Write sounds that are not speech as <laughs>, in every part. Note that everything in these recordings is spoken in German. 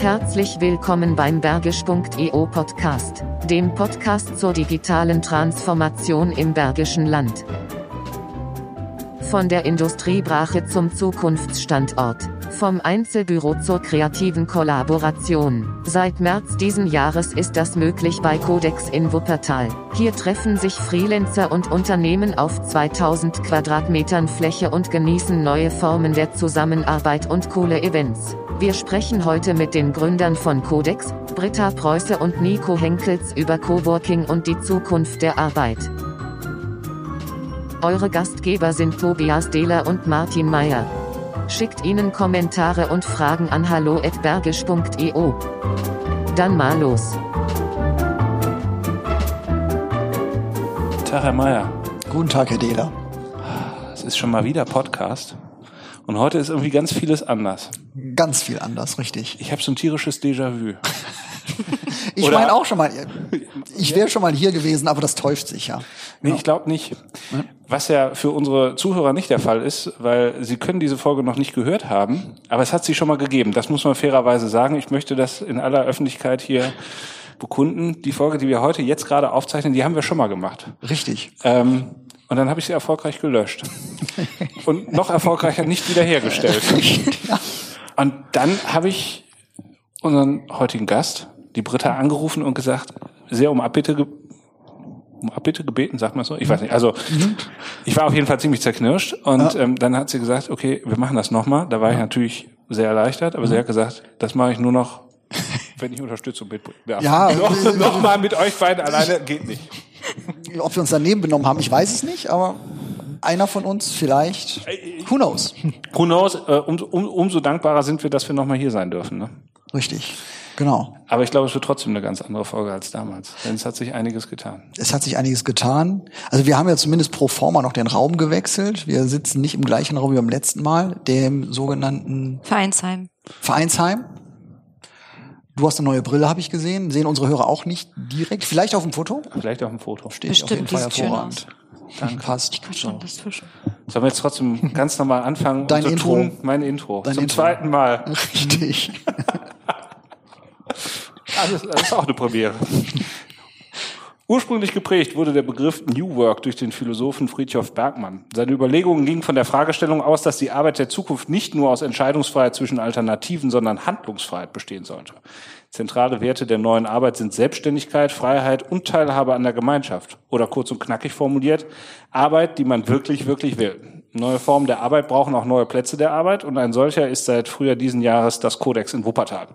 Herzlich willkommen beim Bergisch.eu Podcast, dem Podcast zur digitalen Transformation im Bergischen Land. Von der Industriebrache zum Zukunftsstandort. Vom Einzelbüro zur kreativen Kollaboration. Seit März diesen Jahres ist das möglich bei Codex in Wuppertal. Hier treffen sich Freelancer und Unternehmen auf 2000 Quadratmetern Fläche und genießen neue Formen der Zusammenarbeit und coole Events. Wir sprechen heute mit den Gründern von Codex, Britta Preuße und Nico Henkels über Coworking und die Zukunft der Arbeit. Eure Gastgeber sind Tobias Dehler und Martin Meyer. Schickt ihnen Kommentare und Fragen an hallo@bergisch.eu. Dann mal los. Tag, Herr Meier. Guten Tag, Herr Dehler. Es ist schon mal wieder Podcast. Und heute ist irgendwie ganz vieles anders. Ganz viel anders, richtig. Ich habe so ein tierisches Déjà-vu. <laughs> ich meine auch schon mal, ich wäre schon mal hier gewesen, aber das täuscht sich ja. Nee, ich glaube nicht. Was ja für unsere Zuhörer nicht der Fall ist, weil sie können diese Folge noch nicht gehört haben, aber es hat sie schon mal gegeben. Das muss man fairerweise sagen. Ich möchte das in aller Öffentlichkeit hier bekunden. Die Folge, die wir heute jetzt gerade aufzeichnen, die haben wir schon mal gemacht. Richtig. Ähm, und dann habe ich sie erfolgreich gelöscht. <laughs> Und noch erfolgreicher nicht wiederhergestellt. <laughs> Und dann habe ich unseren heutigen Gast, die Britta, angerufen und gesagt, sehr um Abbitte, um Abbitte gebeten, sagt man so? Ich weiß nicht. Also ich war auf jeden Fall ziemlich zerknirscht. Und ähm, dann hat sie gesagt, okay, wir machen das nochmal. Da war ich natürlich sehr erleichtert, aber sie hat gesagt, das mache ich nur noch, wenn ich Unterstützung mitbringen darf. Ja, <laughs> noch, noch mal mit euch beiden alleine geht nicht. Ob wir uns daneben benommen haben, ich weiß es nicht, aber einer von uns vielleicht. Who knows? Who knows? Äh, um, um, umso dankbarer sind wir, dass wir nochmal hier sein dürfen. Ne? Richtig, genau. Aber ich glaube, es wird trotzdem eine ganz andere Folge als damals, denn es hat sich einiges getan. Es hat sich einiges getan. Also wir haben ja zumindest pro forma noch den Raum gewechselt. Wir sitzen nicht im gleichen Raum wie beim letzten Mal, dem sogenannten Vereinsheim. Vereinsheim. Du hast eine neue Brille, habe ich gesehen. Sehen unsere Hörer auch nicht direkt. Vielleicht auf dem Foto? Vielleicht auf dem Foto. Steht auf jeden Bestimmt, Fall hervorragend. Danke. Passt. Schon das Zwischen. Sollen wir jetzt trotzdem <laughs> ganz normal anfangen Dein und so Intro. tun? Mein Intro. Dein Zum Intro. zweiten Mal. <laughs> Richtig. Das ist, das ist auch eine Premiere. <laughs> Ursprünglich geprägt wurde der Begriff New Work durch den Philosophen Friedhof Bergmann. Seine Überlegungen gingen von der Fragestellung aus, dass die Arbeit der Zukunft nicht nur aus Entscheidungsfreiheit zwischen Alternativen, sondern Handlungsfreiheit bestehen sollte. Zentrale Werte der neuen Arbeit sind Selbstständigkeit, Freiheit und Teilhabe an der Gemeinschaft. Oder kurz und knackig formuliert, Arbeit, die man wirklich, wirklich will. Neue Formen der Arbeit brauchen auch neue Plätze der Arbeit und ein solcher ist seit Frühjahr diesen Jahres das Codex in Wuppertal.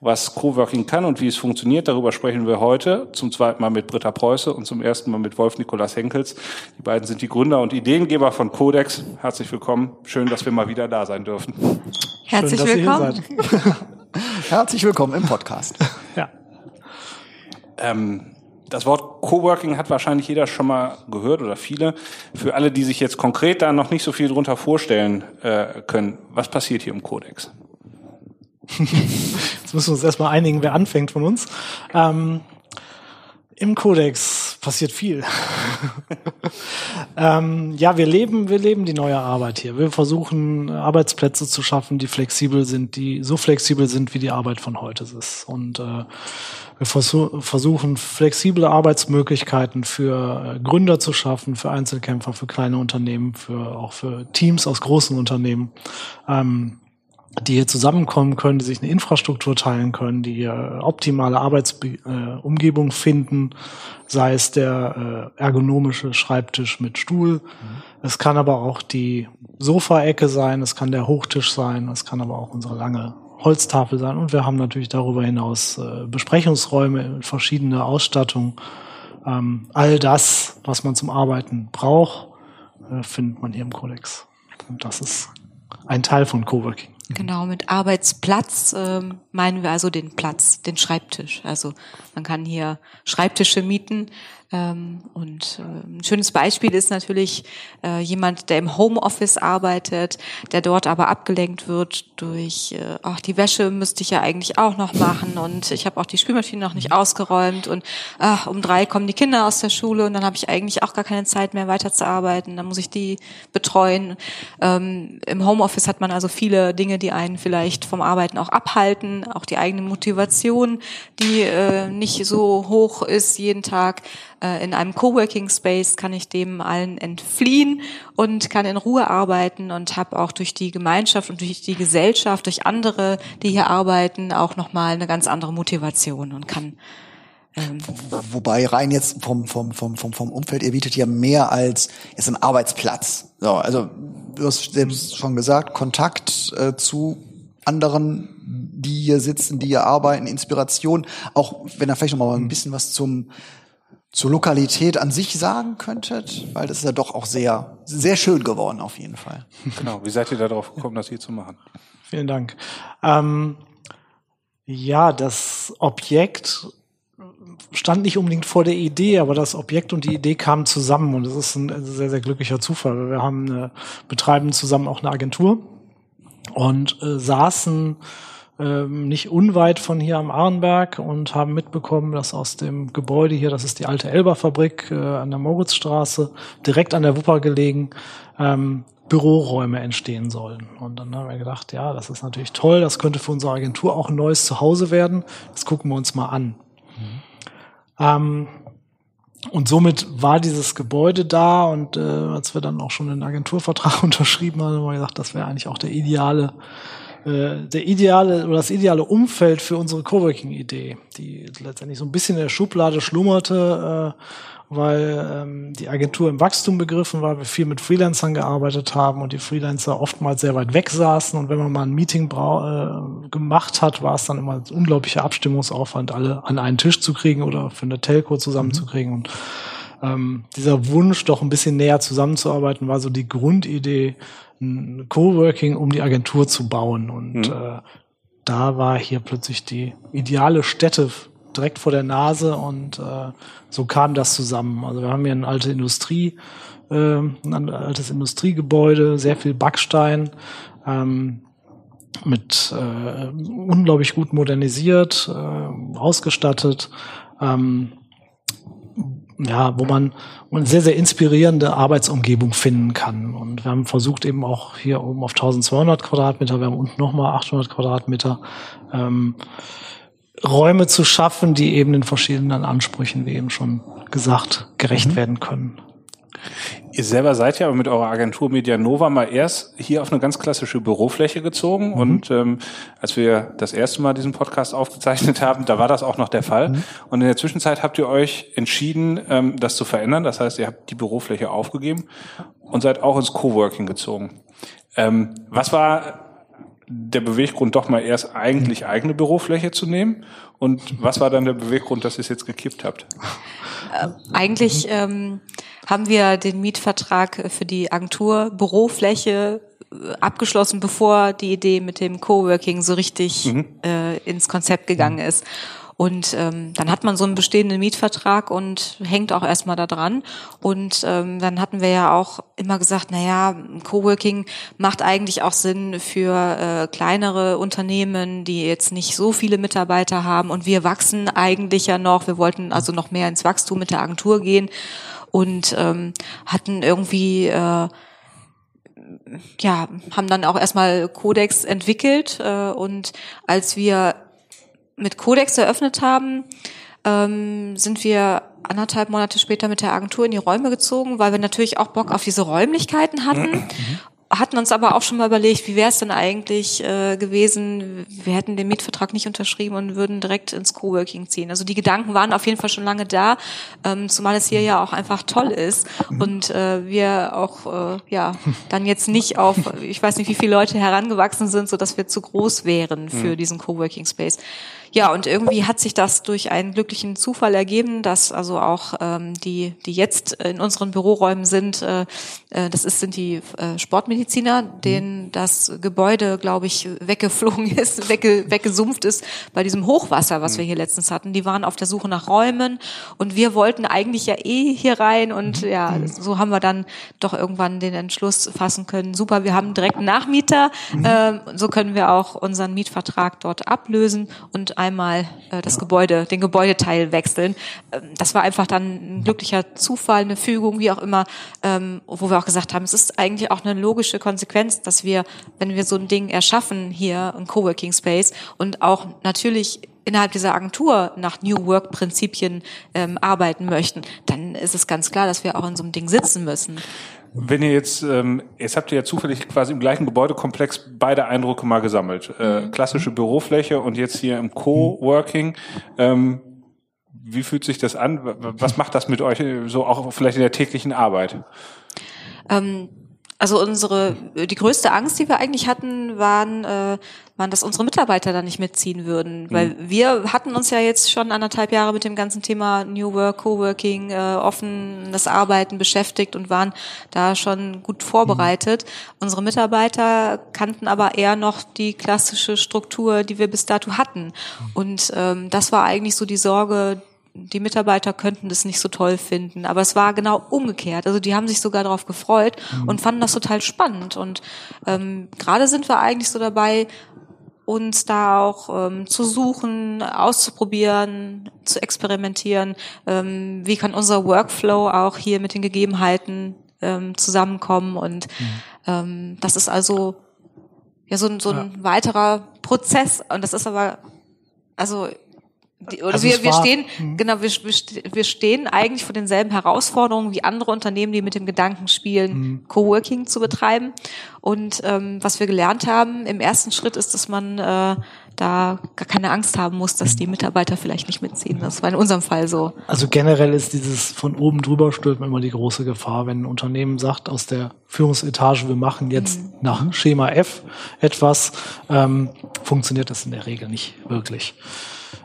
Was Coworking kann und wie es funktioniert, darüber sprechen wir heute zum zweiten Mal mit Britta Preuße und zum ersten Mal mit Wolf Nikolas Henkels. Die beiden sind die Gründer und Ideengeber von Codex. Herzlich willkommen. Schön, dass wir mal wieder da sein dürfen. Herzlich Schön, dass ihr hier willkommen. <laughs> Herzlich willkommen im Podcast. Ja. Ähm, das Wort Coworking hat wahrscheinlich jeder schon mal gehört oder viele. Für alle, die sich jetzt konkret da noch nicht so viel drunter vorstellen äh, können, was passiert hier im Codex? <laughs> Jetzt müssen wir uns erstmal einigen, wer anfängt von uns. Ähm, Im Kodex passiert viel. <laughs> ähm, ja, wir leben, wir leben die neue Arbeit hier. Wir versuchen Arbeitsplätze zu schaffen, die flexibel sind, die so flexibel sind, wie die Arbeit von heute ist. Und äh, wir versu versuchen flexible Arbeitsmöglichkeiten für äh, Gründer zu schaffen, für Einzelkämpfer, für kleine Unternehmen, für auch für Teams aus großen Unternehmen. Ähm, die hier zusammenkommen können, die sich eine Infrastruktur teilen können, die hier optimale Arbeitsumgebung finden, sei es der äh, ergonomische Schreibtisch mit Stuhl. Es kann aber auch die Sofaecke sein, es kann der Hochtisch sein, es kann aber auch unsere lange Holztafel sein. Und wir haben natürlich darüber hinaus äh, Besprechungsräume, verschiedene Ausstattung. Ähm, all das, was man zum Arbeiten braucht, äh, findet man hier im Kodex. Und das ist ein Teil von Coworking. Genau, mit Arbeitsplatz ähm, meinen wir also den Platz, den Schreibtisch. Also man kann hier Schreibtische mieten. Ähm, und äh, ein schönes Beispiel ist natürlich äh, jemand, der im Homeoffice arbeitet, der dort aber abgelenkt wird durch, äh, ach, die Wäsche müsste ich ja eigentlich auch noch machen und ich habe auch die Spülmaschine noch nicht ausgeräumt und ach, um drei kommen die Kinder aus der Schule und dann habe ich eigentlich auch gar keine Zeit mehr weiterzuarbeiten, dann muss ich die betreuen. Ähm, Im Homeoffice hat man also viele Dinge, Dinge, die einen vielleicht vom Arbeiten auch abhalten, auch die eigene Motivation, die äh, nicht so hoch ist jeden Tag. Äh, in einem Coworking Space kann ich dem allen entfliehen und kann in Ruhe arbeiten und habe auch durch die Gemeinschaft und durch die Gesellschaft, durch andere, die hier arbeiten, auch nochmal eine ganz andere Motivation und kann ähm, Wobei rein jetzt vom, vom, vom, vom, vom Umfeld, ihr bietet ja mehr als jetzt ein Arbeitsplatz. So, also du hast selbst schon gesagt, Kontakt äh, zu anderen, die hier sitzen, die hier arbeiten, Inspiration. Auch wenn ihr vielleicht noch mal ein bisschen was zum zur Lokalität an sich sagen könntet, weil das ist ja doch auch sehr sehr schön geworden auf jeden Fall. Genau. Wie seid ihr darauf gekommen, das hier zu machen? Vielen Dank. Ähm, ja, das Objekt stand nicht unbedingt vor der Idee, aber das Objekt und die Idee kamen zusammen und es ist ein sehr, sehr glücklicher Zufall. Wir haben eine, betreiben zusammen auch eine Agentur und äh, saßen ähm, nicht unweit von hier am Ahrenberg und haben mitbekommen, dass aus dem Gebäude hier, das ist die alte Elba-Fabrik äh, an der Moritzstraße, direkt an der Wupper gelegen, ähm, Büroräume entstehen sollen. Und dann haben wir gedacht, ja, das ist natürlich toll, das könnte für unsere Agentur auch ein neues Zuhause werden. Das gucken wir uns mal an. Ähm, und somit war dieses Gebäude da und äh, als wir dann auch schon den Agenturvertrag <laughs> unterschrieben haben, haben wir gesagt, das wäre eigentlich auch der ideale, äh, der ideale oder das ideale Umfeld für unsere Coworking-Idee, die letztendlich so ein bisschen in der Schublade schlummerte äh, weil ähm, die Agentur im Wachstum begriffen war, wir viel mit Freelancern gearbeitet haben und die Freelancer oftmals sehr weit weg saßen. Und wenn man mal ein Meeting äh, gemacht hat, war es dann immer ein unglaublicher Abstimmungsaufwand, alle an einen Tisch zu kriegen oder für eine Telco zusammenzukriegen. Und ähm, dieser Wunsch, doch ein bisschen näher zusammenzuarbeiten, war so die Grundidee, ein Coworking um die Agentur zu bauen und mhm. äh, da war hier plötzlich die ideale Stätte direkt vor der Nase und äh, so kam das zusammen. Also wir haben hier eine alte Industrie, äh, ein altes Industriegebäude, sehr viel Backstein, ähm, mit äh, unglaublich gut modernisiert, äh, ausgestattet, ähm, ja, wo man eine sehr, sehr inspirierende Arbeitsumgebung finden kann. Und wir haben versucht eben auch hier oben auf 1200 Quadratmeter, wir haben unten nochmal 800 Quadratmeter, ähm, Räume zu schaffen, die eben den verschiedenen Ansprüchen, wie eben schon gesagt, gerecht mhm. werden können. Ihr selber seid ja aber mit eurer Agentur Medianova mal erst hier auf eine ganz klassische Bürofläche gezogen. Mhm. Und ähm, als wir das erste Mal diesen Podcast aufgezeichnet haben, da war das auch noch der Fall. Mhm. Und in der Zwischenzeit habt ihr euch entschieden, ähm, das zu verändern. Das heißt, ihr habt die Bürofläche aufgegeben und seid auch ins Coworking gezogen. Ähm, was war der Beweggrund, doch mal erst eigentlich eigene Bürofläche zu nehmen? Und was war dann der Beweggrund, dass ihr es jetzt gekippt habt? Äh, eigentlich ähm, haben wir den Mietvertrag für die Agentur Bürofläche äh, abgeschlossen, bevor die Idee mit dem Coworking so richtig mhm. äh, ins Konzept gegangen ist. Und ähm, dann hat man so einen bestehenden Mietvertrag und hängt auch erstmal da dran. Und ähm, dann hatten wir ja auch immer gesagt, na ja, Coworking macht eigentlich auch Sinn für äh, kleinere Unternehmen, die jetzt nicht so viele Mitarbeiter haben. Und wir wachsen eigentlich ja noch. Wir wollten also noch mehr ins Wachstum mit der Agentur gehen und ähm, hatten irgendwie äh, ja, haben dann auch erstmal Codex entwickelt äh, und als wir mit Codex eröffnet haben, ähm, sind wir anderthalb Monate später mit der Agentur in die Räume gezogen, weil wir natürlich auch Bock auf diese Räumlichkeiten hatten. Hatten uns aber auch schon mal überlegt, wie wäre es denn eigentlich äh, gewesen, wir hätten den Mietvertrag nicht unterschrieben und würden direkt ins Coworking ziehen. Also die Gedanken waren auf jeden Fall schon lange da, ähm, zumal es hier ja auch einfach toll ist und äh, wir auch äh, ja dann jetzt nicht auf, ich weiß nicht, wie viele Leute herangewachsen sind, so dass wir zu groß wären für mhm. diesen Coworking Space. Ja, und irgendwie hat sich das durch einen glücklichen Zufall ergeben, dass also auch ähm, die, die jetzt in unseren Büroräumen sind, äh, äh, das ist, sind die äh, Sportmediziner, denen das Gebäude, glaube ich, weggeflogen <laughs> ist, wegge, weggesumpft ist bei diesem Hochwasser, was wir hier letztens hatten. Die waren auf der Suche nach Räumen und wir wollten eigentlich ja eh hier rein und ja, so haben wir dann doch irgendwann den Entschluss fassen können. Super, wir haben direkt einen Nachmieter, äh, so können wir auch unseren Mietvertrag dort ablösen und einmal äh, das Gebäude, den Gebäudeteil wechseln. Ähm, das war einfach dann ein glücklicher Zufall, eine Fügung, wie auch immer, ähm, wo wir auch gesagt haben, es ist eigentlich auch eine logische Konsequenz, dass wir, wenn wir so ein Ding erschaffen hier, ein Coworking Space und auch natürlich innerhalb dieser Agentur nach New Work Prinzipien ähm, arbeiten möchten, dann ist es ganz klar, dass wir auch in so einem Ding sitzen müssen. Wenn ihr jetzt, ähm, jetzt habt ihr ja zufällig quasi im gleichen Gebäudekomplex beide Eindrücke mal gesammelt. Äh, Mhm. klassische Bürofläche und jetzt hier im Co-Working. Ähm, wie fühlt sich das an? Was macht das mit euch äh, so auch vielleicht in der täglichen Arbeit? Ähm, also unsere, die größte Angst, die wir eigentlich hatten, waren, äh, waren, dass unsere Mitarbeiter da nicht mitziehen würden. Weil wir hatten uns ja jetzt schon anderthalb Jahre mit dem ganzen Thema New Work, Coworking, äh, offenes Arbeiten beschäftigt und waren da schon gut vorbereitet. Unsere Mitarbeiter kannten aber eher noch die klassische Struktur, die wir bis dato hatten. Und ähm, das war eigentlich so die Sorge, die Mitarbeiter könnten das nicht so toll finden. Aber es war genau umgekehrt. Also die haben sich sogar darauf gefreut und fanden das total spannend. Und ähm, gerade sind wir eigentlich so dabei, uns da auch ähm, zu suchen, auszuprobieren, zu experimentieren. Ähm, wie kann unser Workflow auch hier mit den Gegebenheiten ähm, zusammenkommen? Und ähm, das ist also ja so, ein- so ein weiterer Prozess. Und das ist aber also die, oder Also wir, wir war- stehen, Mhm. genau, wir, wir ste- wir stehen eigentlich vor denselben Herausforderungen wie andere Unternehmen, die mit dem Gedanken spielen, Mhm. Coworking zu betreiben. Und ähm, was wir gelernt haben im ersten Schritt ist, dass man äh, da gar keine Angst haben muss, dass die Mitarbeiter vielleicht nicht mitziehen. Das war in unserem Fall so. Also generell ist dieses von oben drüber stülpen immer die große Gefahr, wenn ein Unternehmen sagt aus der Führungsetage, wir machen jetzt nach Schema F etwas, ähm, funktioniert das in der Regel nicht wirklich.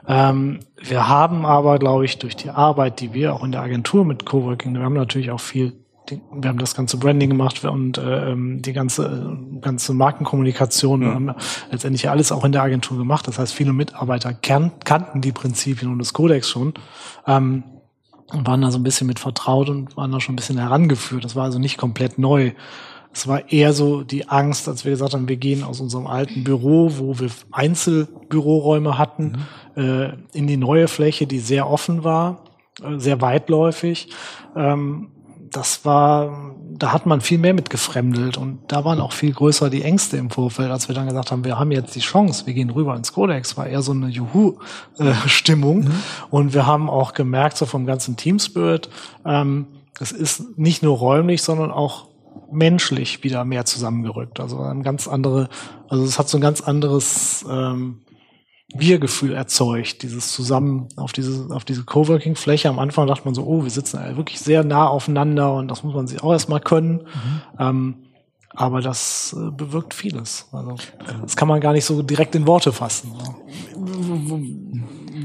Ähm, wir haben aber, glaube ich, durch die Arbeit, die wir auch in der Agentur mit Coworking, wir haben natürlich auch viel, wir haben das ganze Branding gemacht und äh, ähm, die ganze ganze Markenkommunikation, wir haben letztendlich alles auch in der Agentur gemacht. Das heißt, viele Mitarbeiter kan kannten die Prinzipien und das Kodex schon. Ähm, und waren da so ein bisschen mit vertraut und waren da schon ein bisschen herangeführt. Das war also nicht komplett neu. Es war eher so die Angst, als wir gesagt haben, wir gehen aus unserem alten Büro, wo wir Einzelbüroräume hatten, äh, in die neue Fläche, die sehr offen war, äh, sehr weitläufig. Ähm, das war, da hat man viel mehr mit gefremdelt und da waren auch viel größer die Ängste im Vorfeld, als wir dann gesagt haben, wir haben jetzt die Chance, wir gehen rüber ins Codex, war eher so eine Juhu-Stimmung. Und wir haben auch gemerkt, so vom ganzen Team-Spirit, ähm, es ist nicht nur räumlich, sondern auch menschlich wieder mehr zusammengerückt. Also ein ganz andere, also es hat so ein ganz anderes ähm, Wir-Gefühl erzeugt, dieses zusammen auf diese, auf diese Coworking-Fläche. Am Anfang dachte man so, oh, wir sitzen wirklich sehr nah aufeinander und das muss man sich auch erstmal können. Ähm, aber das äh, bewirkt vieles. Also das kann man gar nicht so direkt in Worte fassen.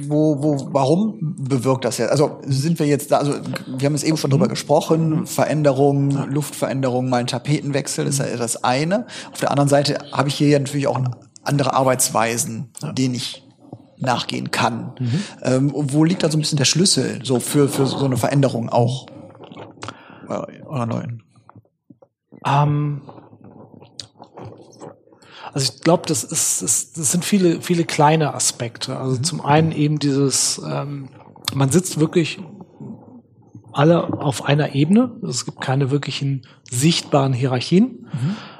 Wo, wo, warum bewirkt das jetzt? Also sind wir jetzt da, also wir haben jetzt eben schon drüber gesprochen, Veränderungen, Luftveränderungen, mal ein Tapetenwechsel, das ist ja das eine. Auf der anderen Seite habe ich hier ja natürlich auch andere Arbeitsweisen, denen ich nachgehen kann. Ähm, und wo liegt da so ein bisschen der Schlüssel so für, für so eine Veränderung auch? Eurer neuen. Ähm, also ich glaube, das ist, das, das sind viele, viele kleine Aspekte. Also zum einen eben dieses, ähm, man sitzt wirklich alle auf einer Ebene. Es gibt keine wirklichen sichtbaren Hierarchien.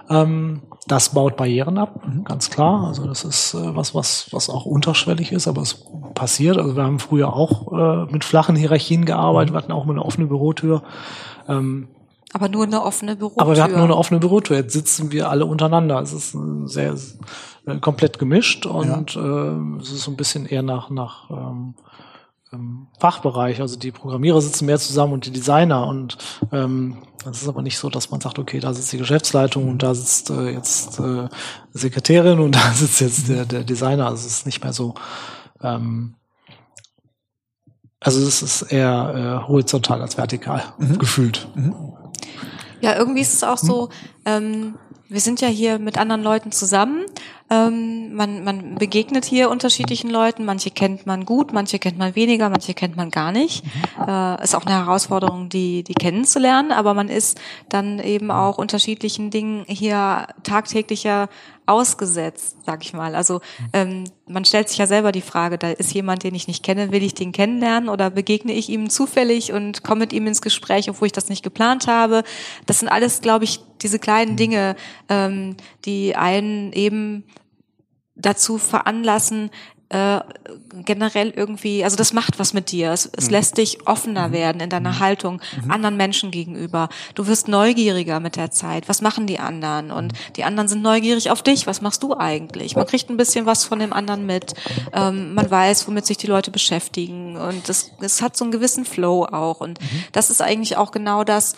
Ähm, das baut Barrieren ab, ganz klar. Also das ist äh, was, was, was auch unterschwellig ist, aber es passiert. Also wir haben früher auch äh, mit flachen Hierarchien gearbeitet, wir hatten auch mal eine offene Bürotür. Ähm, Aber nur eine offene Bürotür. aber wir hatten nur eine offene Bürotür. Jetzt sitzen wir alle untereinander. Es ist äh, sehr äh, komplett gemischt und äh, es ist so ein bisschen eher nach nach ähm, ähm, Fachbereich. Also die Programmierer sitzen mehr zusammen und die Designer und ähm, das ist aber nicht so, dass man sagt, okay, da sitzt die Geschäftsleitung und da sitzt äh, jetzt äh, Sekretärin und <laughs> da sitzt jetzt der, der Designer. Also es ist nicht mehr so. Ähm, also es ist eher äh, horizontal als vertikal gefühlt. Ja, irgendwie ist es auch so, ähm, wir sind ja hier mit anderen Leuten zusammen Ähm, man, man begegnet hier unterschiedlichen Leuten. Manche kennt man gut, manche kennt man weniger, manche kennt man gar nicht. Äh, ist auch eine Herausforderung, die, die kennenzulernen, aber man ist dann eben auch unterschiedlichen Dingen hier tagtäglicher ausgesetzt, sag ich mal. Also ähm, man stellt sich ja selber die Frage, da ist jemand, den ich nicht kenne, will ich den kennenlernen oder begegne ich ihm zufällig und komme mit ihm ins Gespräch, obwohl ich das nicht geplant habe. Das sind alles, glaube ich, diese kleinen Dinge, ähm, die einen eben dazu veranlassen, äh, generell irgendwie, also das macht was mit dir. Es, es mhm. lässt dich offener mhm. werden in deiner mhm. Haltung mhm. anderen Menschen gegenüber. Du wirst neugieriger mit der Zeit. Was machen die anderen? Und mhm. die anderen sind neugierig auf dich. Was machst du eigentlich? Man kriegt ein bisschen was von dem anderen mit. Ähm, man weiß, womit sich die Leute beschäftigen. Und es, es hat so einen gewissen Flow auch. Und mhm. das ist eigentlich auch genau das,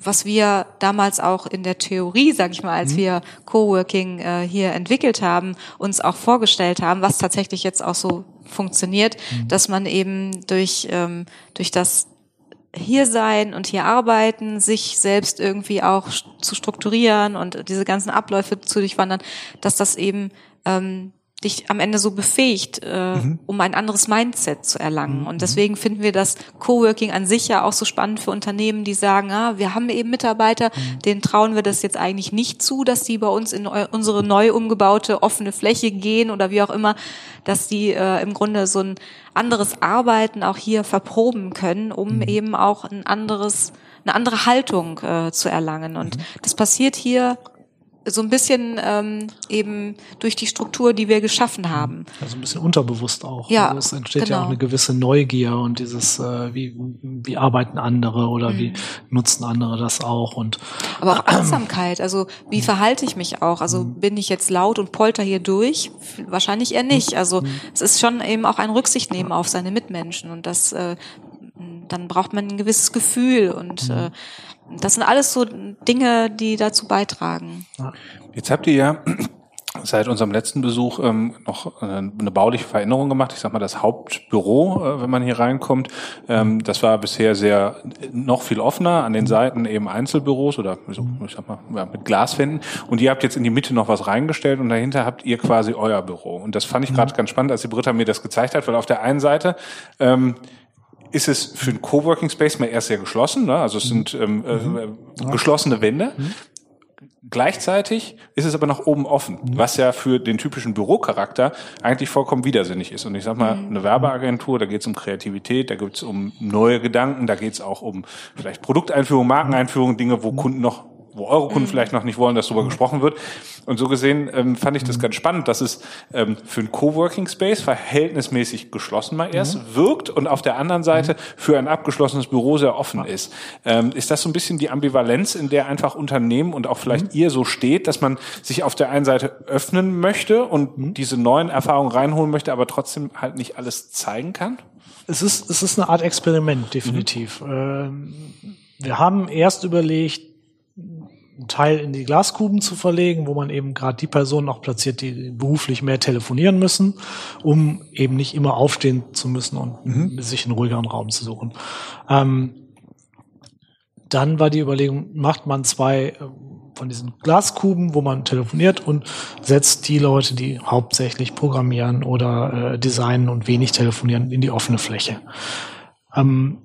was wir damals auch in der Theorie, sag ich mal, als wir Coworking äh, hier entwickelt haben, uns auch vorgestellt haben, was tatsächlich tatsächlich jetzt auch so funktioniert, mhm. dass man eben durch, ähm, durch das hier sein und hier arbeiten, sich selbst irgendwie auch zu strukturieren und diese ganzen Abläufe zu durchwandern, dass das eben ähm, dich am Ende so befähigt, äh, mhm. um ein anderes Mindset zu erlangen. Mhm. Und deswegen finden wir das Coworking an sich ja auch so spannend für Unternehmen, die sagen, ah, wir haben eben Mitarbeiter, mhm. denen trauen wir das jetzt eigentlich nicht zu, dass die bei uns in unsere neu umgebaute offene Fläche gehen oder wie auch immer, dass die äh, im Grunde so ein anderes Arbeiten auch hier verproben können, um mhm. eben auch ein anderes eine andere Haltung äh, zu erlangen. Und mhm. das passiert hier so ein bisschen ähm, eben durch die Struktur, die wir geschaffen haben. Also ein bisschen unterbewusst auch. Ja, also es entsteht genau. ja auch eine gewisse Neugier und dieses, äh, wie, wie arbeiten andere oder mhm. wie nutzen andere das auch und aber auch <clears throat> Achtsamkeit. Also wie verhalte ich mich auch? Also mhm. bin ich jetzt laut und polter hier durch? Wahrscheinlich eher nicht. Mhm. Also mhm. es ist schon eben auch ein Rücksicht nehmen auf seine Mitmenschen und das äh, dann braucht man ein gewisses Gefühl und mhm. äh, das sind alles so Dinge, die dazu beitragen. Jetzt habt ihr ja <clears throat> seit unserem letzten Besuch ähm, noch äh, eine bauliche Veränderung gemacht. Ich sag mal, das Hauptbüro, äh, wenn man hier reinkommt, ähm, das war bisher sehr noch viel offener. An den Seiten eben Einzelbüros oder so, ich sag mal, ja, mit Glaswänden. Und ihr habt jetzt in die Mitte noch was reingestellt und dahinter habt ihr quasi euer Büro. Und das fand ich gerade ganz spannend, als die Britta mir das gezeigt hat, weil auf der einen Seite ähm, ist es für einen Coworking Space mal erst sehr geschlossen, ne? also es sind ähm, äh, mhm. äh, geschlossene Wände. Mhm. Gleichzeitig ist es aber nach oben offen, mhm. was ja für den typischen Bürocharakter eigentlich vollkommen widersinnig ist. Und ich sag mal, mhm. eine Werbeagentur, da geht es um Kreativität, da geht es um neue Gedanken, da geht es auch um vielleicht Produkteinführung, Markeneinführung, Dinge, wo mhm. Kunden noch wo eure Kunden mhm. vielleicht noch nicht wollen, dass darüber mhm. gesprochen wird. Und so gesehen ähm, fand ich das mhm. ganz spannend, dass es ähm, für einen Coworking Space verhältnismäßig geschlossen mal erst mhm. wirkt und auf der anderen Seite mhm. für ein abgeschlossenes Büro sehr offen ist. Ähm, ist das so ein bisschen die Ambivalenz, in der einfach Unternehmen und auch vielleicht ihr so steht, dass man sich auf der einen Seite öffnen möchte und diese neuen Erfahrungen reinholen möchte, aber trotzdem halt nicht alles zeigen kann? Es ist, es ist eine Art Experiment, definitiv. Mhm. wir haben erst überlegt, einen Teil in die Glaskuben zu verlegen, wo man eben gerade die Personen auch platziert, die beruflich mehr telefonieren müssen, um eben nicht immer aufstehen zu müssen und mhm. sich einen ruhigeren Raum zu suchen. Ähm, dann war die Überlegung, macht man zwei äh, von diesen Glaskuben, wo man telefoniert und setzt die Leute, die hauptsächlich programmieren oder äh, designen und wenig telefonieren, in die offene Fläche. Ähm,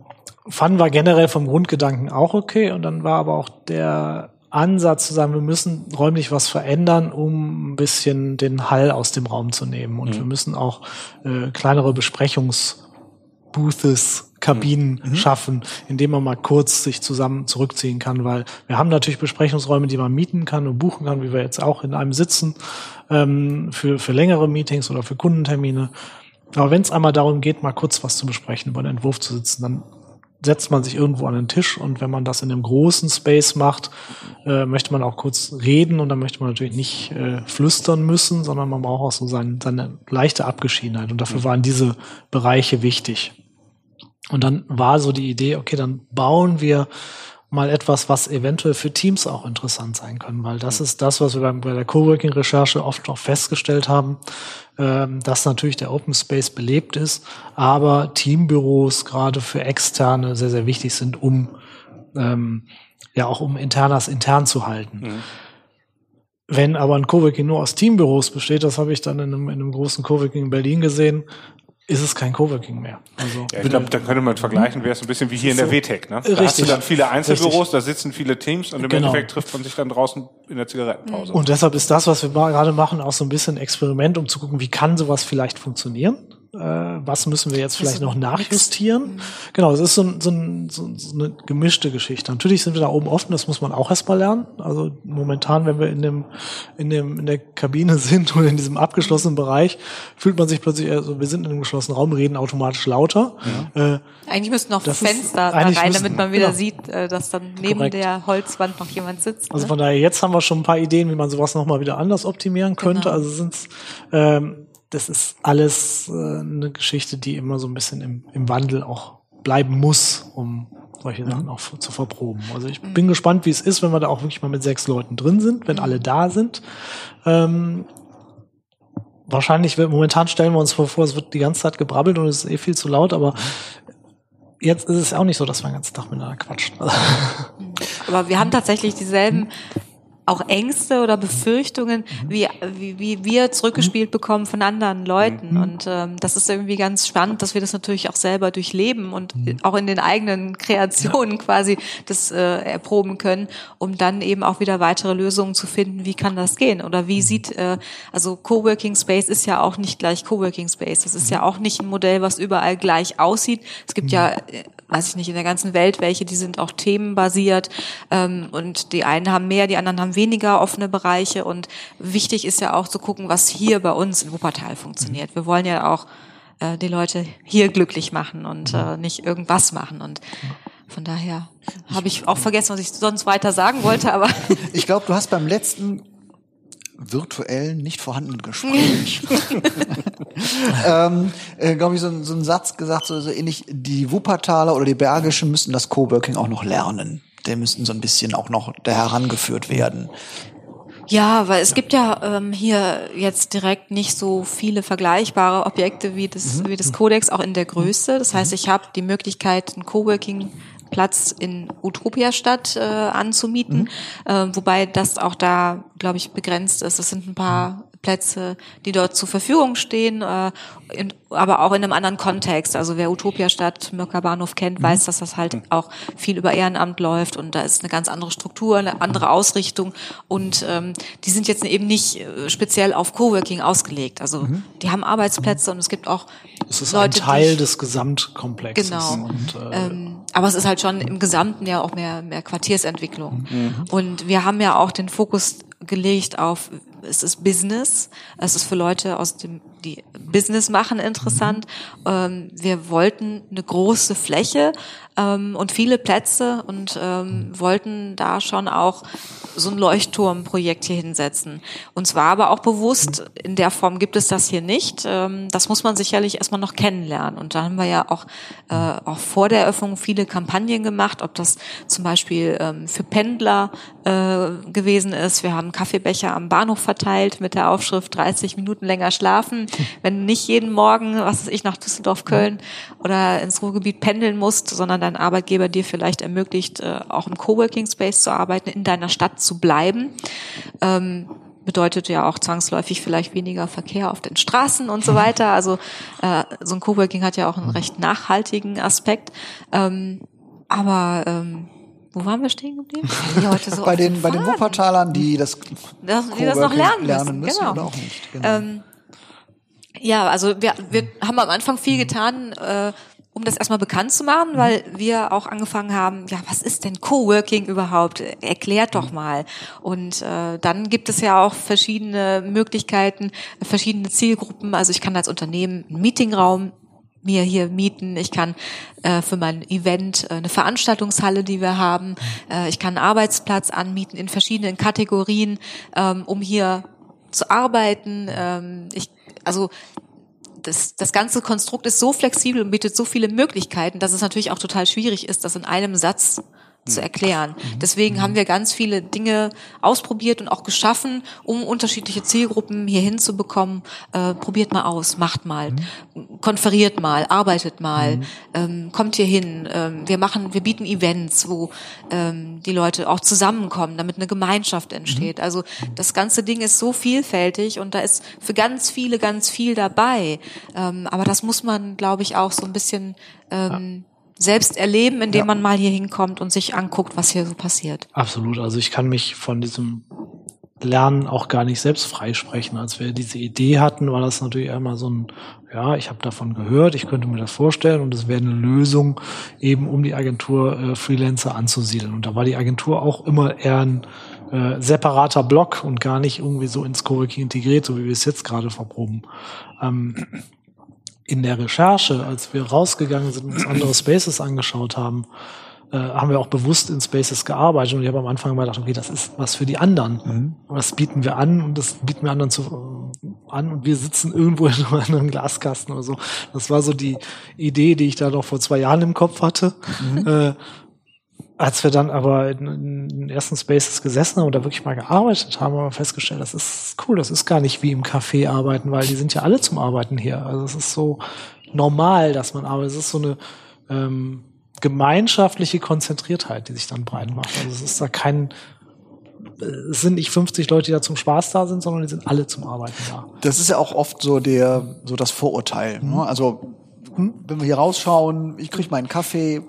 fanden wir generell vom Grundgedanken auch okay und dann war aber auch der Ansatz zu sagen, wir müssen räumlich was verändern, um ein bisschen den Hall aus dem Raum zu nehmen. Und mhm. wir müssen auch äh, kleinere Besprechungsbooths, Kabinen mhm. schaffen, indem man mal kurz sich zusammen zurückziehen kann, weil wir haben natürlich Besprechungsräume, die man mieten kann und buchen kann, wie wir jetzt auch in einem sitzen, ähm, für, für längere Meetings oder für Kundentermine. Aber wenn es einmal darum geht, mal kurz was zu besprechen, über einen Entwurf zu sitzen, dann setzt man sich irgendwo an den Tisch und wenn man das in einem großen Space macht, äh, möchte man auch kurz reden und dann möchte man natürlich nicht äh, flüstern müssen, sondern man braucht auch so sein, seine leichte Abgeschiedenheit und dafür mhm. waren diese Bereiche wichtig. Und dann war so die Idee, okay, dann bauen wir mal etwas, was eventuell für Teams auch interessant sein können, weil das mhm. ist das, was wir bei der Coworking-Recherche oft noch festgestellt haben, ähm, dass natürlich der Open Space belebt ist, aber Teambüros gerade für Externe sehr, sehr wichtig sind, um ähm, ja auch um Internas intern zu halten. Mhm. Wenn aber ein Coworking nur aus Teambüros besteht, das habe ich dann in einem, in einem großen Coworking in Berlin gesehen, ist es kein Coworking mehr. Also Ja, ich glaube, da könnte man vergleichen, wäre es ein bisschen wie hier in der So. WTEC. Ne? Da Richtig. hast du dann viele Einzelbüros, Richtig. da sitzen viele Teams und im Genau. Endeffekt trifft man sich dann draußen in der Zigarettenpause. Und deshalb ist das, was wir gerade machen, auch so ein bisschen Experiment, um zu gucken, wie kann sowas vielleicht funktionieren. Äh, was müssen wir jetzt vielleicht noch nachjustieren? Genau, es ist so, ein, so, ein, so, so eine gemischte Geschichte. Natürlich sind wir da oben offen, das muss man auch erstmal lernen. Also momentan, wenn wir in dem, in dem, in der Kabine <laughs> sind oder in diesem abgeschlossenen Bereich, fühlt man sich plötzlich, eher so, wir sind in einem geschlossenen Raum, reden automatisch lauter. Äh, Eigentlich müssten noch Das ist- Fenster da rein, müssten- damit man wieder genau. sieht, äh, dass dann neben Korrekt. der Holzwand noch jemand sitzt. Also ne? von daher, jetzt haben wir schon ein paar Ideen, wie man sowas nochmal wieder anders optimieren könnte. Genau. Also sind's, ähm, das ist alles äh, eine Geschichte, die immer so ein bisschen im, im Wandel auch bleiben muss, um solche Sachen auch f- zu verproben. Also ich bin gespannt, wie es ist, wenn wir da auch wirklich mal mit sechs Leuten drin sind, wenn alle da sind. Ähm, wahrscheinlich wird, momentan stellen wir uns vor, vor, es wird die ganze Zeit gebrabbelt und es ist eh viel zu laut, aber jetzt ist es auch nicht so, dass wir den ganzen Tag miteinander quatschen. <laughs> Aber wir haben tatsächlich dieselben auch Ängste oder Befürchtungen, wie, wie, wie wir zurückgespielt bekommen von anderen Leuten. Und ähm, das ist irgendwie ganz spannend, dass wir das natürlich auch selber durchleben und auch in den eigenen Kreationen quasi das äh, erproben können, um dann eben auch wieder weitere Lösungen zu finden, wie kann das gehen? Oder wie sieht, äh, also Coworking Space ist ja auch nicht gleich Coworking Space. Das ist ja auch nicht ein Modell, was überall gleich aussieht. Es gibt ja, weiß ich nicht, in der ganzen Welt welche, die sind auch themenbasiert ähm, und die einen haben mehr, die anderen haben weniger offene Bereiche und wichtig ist ja auch zu gucken, was hier bei uns in Wuppertal funktioniert. Wir wollen ja auch äh, die Leute hier glücklich machen und äh, nicht irgendwas machen und von daher habe ich auch vergessen, was ich sonst weiter sagen wollte, aber <laughs> Ich glaube, du hast beim letzten virtuellen, nicht vorhandenen <laughs> Gespräch, ähm, äh, glaube ich, so, ein- so einen Satz gesagt, so, so ähnlich, die Wuppertaler oder die Bergischen müssen das Coworking auch noch lernen. Der müssten so ein bisschen auch noch da herangeführt werden. Ja, weil es gibt ja ähm, hier jetzt direkt nicht so viele vergleichbare Objekte wie das, wie das Codex, auch in der Größe. Das heißt, ich habe die Möglichkeit, einen Coworking Platz in Utopia-Stadt äh, anzumieten, äh, wobei das auch da, glaube ich, begrenzt ist. Es sind ein paar Plätze, die dort zur Verfügung stehen, äh, in, aber auch in einem anderen Kontext. Also wer Utopia-Stadt, Mörker Bahnhof kennt, weiß, dass das halt auch viel über Ehrenamt läuft und da ist eine ganz andere Struktur, eine andere Ausrichtung und ähm, die sind jetzt eben nicht äh, speziell auf Coworking ausgelegt. Also die haben Arbeitsplätze und es gibt auch Es ist Leute, ein Teil des Gesamtkomplexes. Genau. Und, äh, ähm, aber es ist halt schon im Gesamten ja auch mehr, mehr Quartiersentwicklung. Mhm. Und wir haben ja auch den Fokus gelegt auf, es ist Business, es ist für Leute aus dem, die Business machen interessant. Ähm, wir wollten eine große Fläche ähm, und viele Plätze und ähm, wollten da schon auch so ein Leuchtturmprojekt hier hinsetzen. Und zwar aber auch bewusst, in der Form gibt es das hier nicht. Ähm, das muss man sicherlich erstmal noch kennenlernen. Und da haben wir ja auch, äh, auch vor der Eröffnung viele Kampagnen gemacht, ob das zum Beispiel ähm, für Pendler äh, gewesen ist. Wir haben Kaffeebecher am Bahnhof verteilt mit der Aufschrift 30 Minuten länger schlafen. <laughs> Wenn du nicht jeden Morgen, was weiß ich, nach Düsseldorf, Köln oder ins Ruhrgebiet pendeln musst, sondern dein Arbeitgeber dir vielleicht ermöglicht, äh, auch im Coworking Space zu arbeiten, in deiner Stadt zu bleiben. Ähm, bedeutet ja auch zwangsläufig vielleicht weniger Verkehr auf den Straßen und so <laughs> weiter. Also äh, so ein Coworking hat ja auch einen recht nachhaltigen Aspekt. Ähm, aber ähm, wo waren wir stehen geblieben? <laughs> So bei den, bei den. Wuppertalern, die das, Das- die das noch Coworking lernen müssen, genau. oder auch nicht. Genau. Ähm, ja, also wir, wir haben am Anfang viel getan, äh, um das erstmal bekannt zu machen, weil wir auch angefangen haben, ja, was ist denn Coworking überhaupt? Erklärt doch mal. Und äh, dann gibt es ja auch verschiedene Möglichkeiten, verschiedene Zielgruppen. Also ich kann als Unternehmen einen Meetingraum mir hier mieten. Ich kann äh, für mein Event äh, eine Veranstaltungshalle, die wir haben. Äh, ich kann einen Arbeitsplatz anmieten in verschiedenen Kategorien, ähm, um hier zu arbeiten. Ähm, ich, also das, das ganze Konstrukt ist so flexibel und bietet so viele Möglichkeiten, dass es natürlich auch total schwierig ist, das in einem Satz zu erklären. Deswegen haben wir ganz viele Dinge ausprobiert und auch geschaffen, um unterschiedliche Zielgruppen hier hinzubekommen. Äh, probiert mal aus, macht mal, konferiert mal, arbeitet mal, ähm, kommt hier hin. Ähm, wir machen, wir bieten Events, wo ähm, die Leute auch zusammenkommen, damit eine Gemeinschaft entsteht. Also das ganze Ding ist so vielfältig und da ist für ganz viele ganz viel dabei. Ähm, aber das muss man, glaube ich, auch so ein bisschen ähm, selbst erleben, indem Ja. man mal hier hinkommt und sich anguckt, was hier so passiert. Absolut. Also ich kann mich von diesem Lernen auch gar nicht selbst freisprechen. Als wir diese Idee hatten, war das natürlich einmal so ein, ja, ich habe davon gehört, ich könnte mir das vorstellen und es wäre eine Lösung, eben um die Agentur äh, Freelancer anzusiedeln. Und da war die Agentur auch immer eher ein äh, separater Block und gar nicht irgendwie so ins Coworking integriert, so wie wir es jetzt gerade verproben. Ähm, in der Recherche, als wir rausgegangen sind und uns andere Spaces angeschaut haben, äh, haben wir auch bewusst in Spaces gearbeitet und ich habe am Anfang mal gedacht, okay, das ist was für die anderen. Was bieten wir an und das bieten wir anderen zu, äh, an und wir sitzen irgendwo in einem Glaskasten oder so. Das war so die Idee, die ich da noch vor zwei Jahren im Kopf hatte. Äh, als wir dann aber in, in den ersten Spaces gesessen haben und da wirklich mal gearbeitet haben, haben wir festgestellt, das ist cool, das ist gar nicht wie im Café arbeiten, weil die sind ja alle zum Arbeiten hier. Also es ist so normal, dass man arbeitet. Es ist so eine ähm, gemeinschaftliche Konzentriertheit, die sich dann breit macht. Also es ist da kein, es sind nicht 50 Leute, die da zum Spaß da sind, sondern die sind alle zum Arbeiten da. Das ist ja auch oft so der, so das Vorurteil. Ne? Also, hm, wenn wir hier rausschauen, ich krieg meinen Kaffee,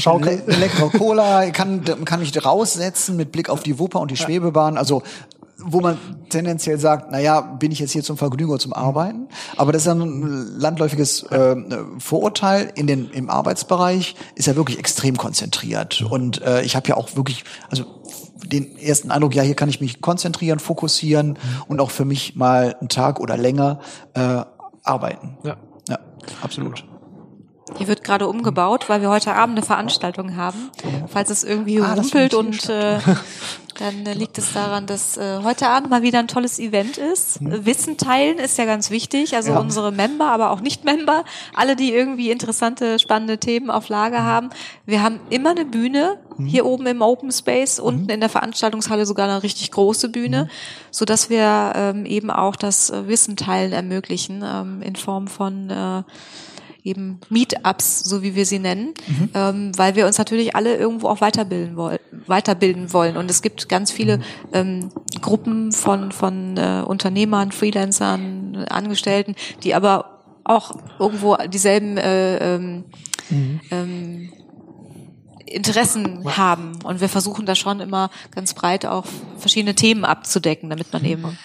Schaukel. eine, le eine leckere Cola, kann, kann mich raussetzen mit Blick auf die Wupper und die Schwebebahn. Also, wo man tendenziell sagt, naja, bin ich jetzt hier zum Vergnügen oder zum Arbeiten? Aber das ist ja ein landläufiges äh, Vorurteil in den, im Arbeitsbereich, ist ja wirklich extrem konzentriert. Und äh, ich habe ja auch wirklich, also den ersten Eindruck, ja, hier kann ich mich konzentrieren, fokussieren und auch für mich mal einen Tag oder länger äh, arbeiten. Ja. Ja, absolut. Hier wird gerade umgebaut, weil wir heute Abend eine Veranstaltung haben. Falls es irgendwie Ah, rumpelt und äh, dann äh, liegt es daran, dass äh, heute Abend mal wieder ein tolles Event ist. Äh, Wissen teilen ist ja ganz wichtig. Also unsere Member, aber auch Nicht-Member, alle, die irgendwie interessante, spannende Themen auf Mhm. Lager haben. Wir haben immer eine Bühne hier oben im Open Space, Mhm. unten in der Veranstaltungshalle sogar eine richtig große Bühne, so dass wir ähm, eben auch das äh, Wissen teilen ermöglichen ähm, in Form von äh, eben Meetups, so wie wir sie nennen, ähm, weil wir uns natürlich alle irgendwo auch weiterbilden wollen, weiterbilden wollen. Und es gibt ganz viele ähm, Gruppen von von äh, Unternehmern, Freelancern, Angestellten, die aber auch irgendwo dieselben äh, ähm, ähm, Interessen haben. Und wir versuchen da schon immer ganz breit auch verschiedene Themen abzudecken, damit man eben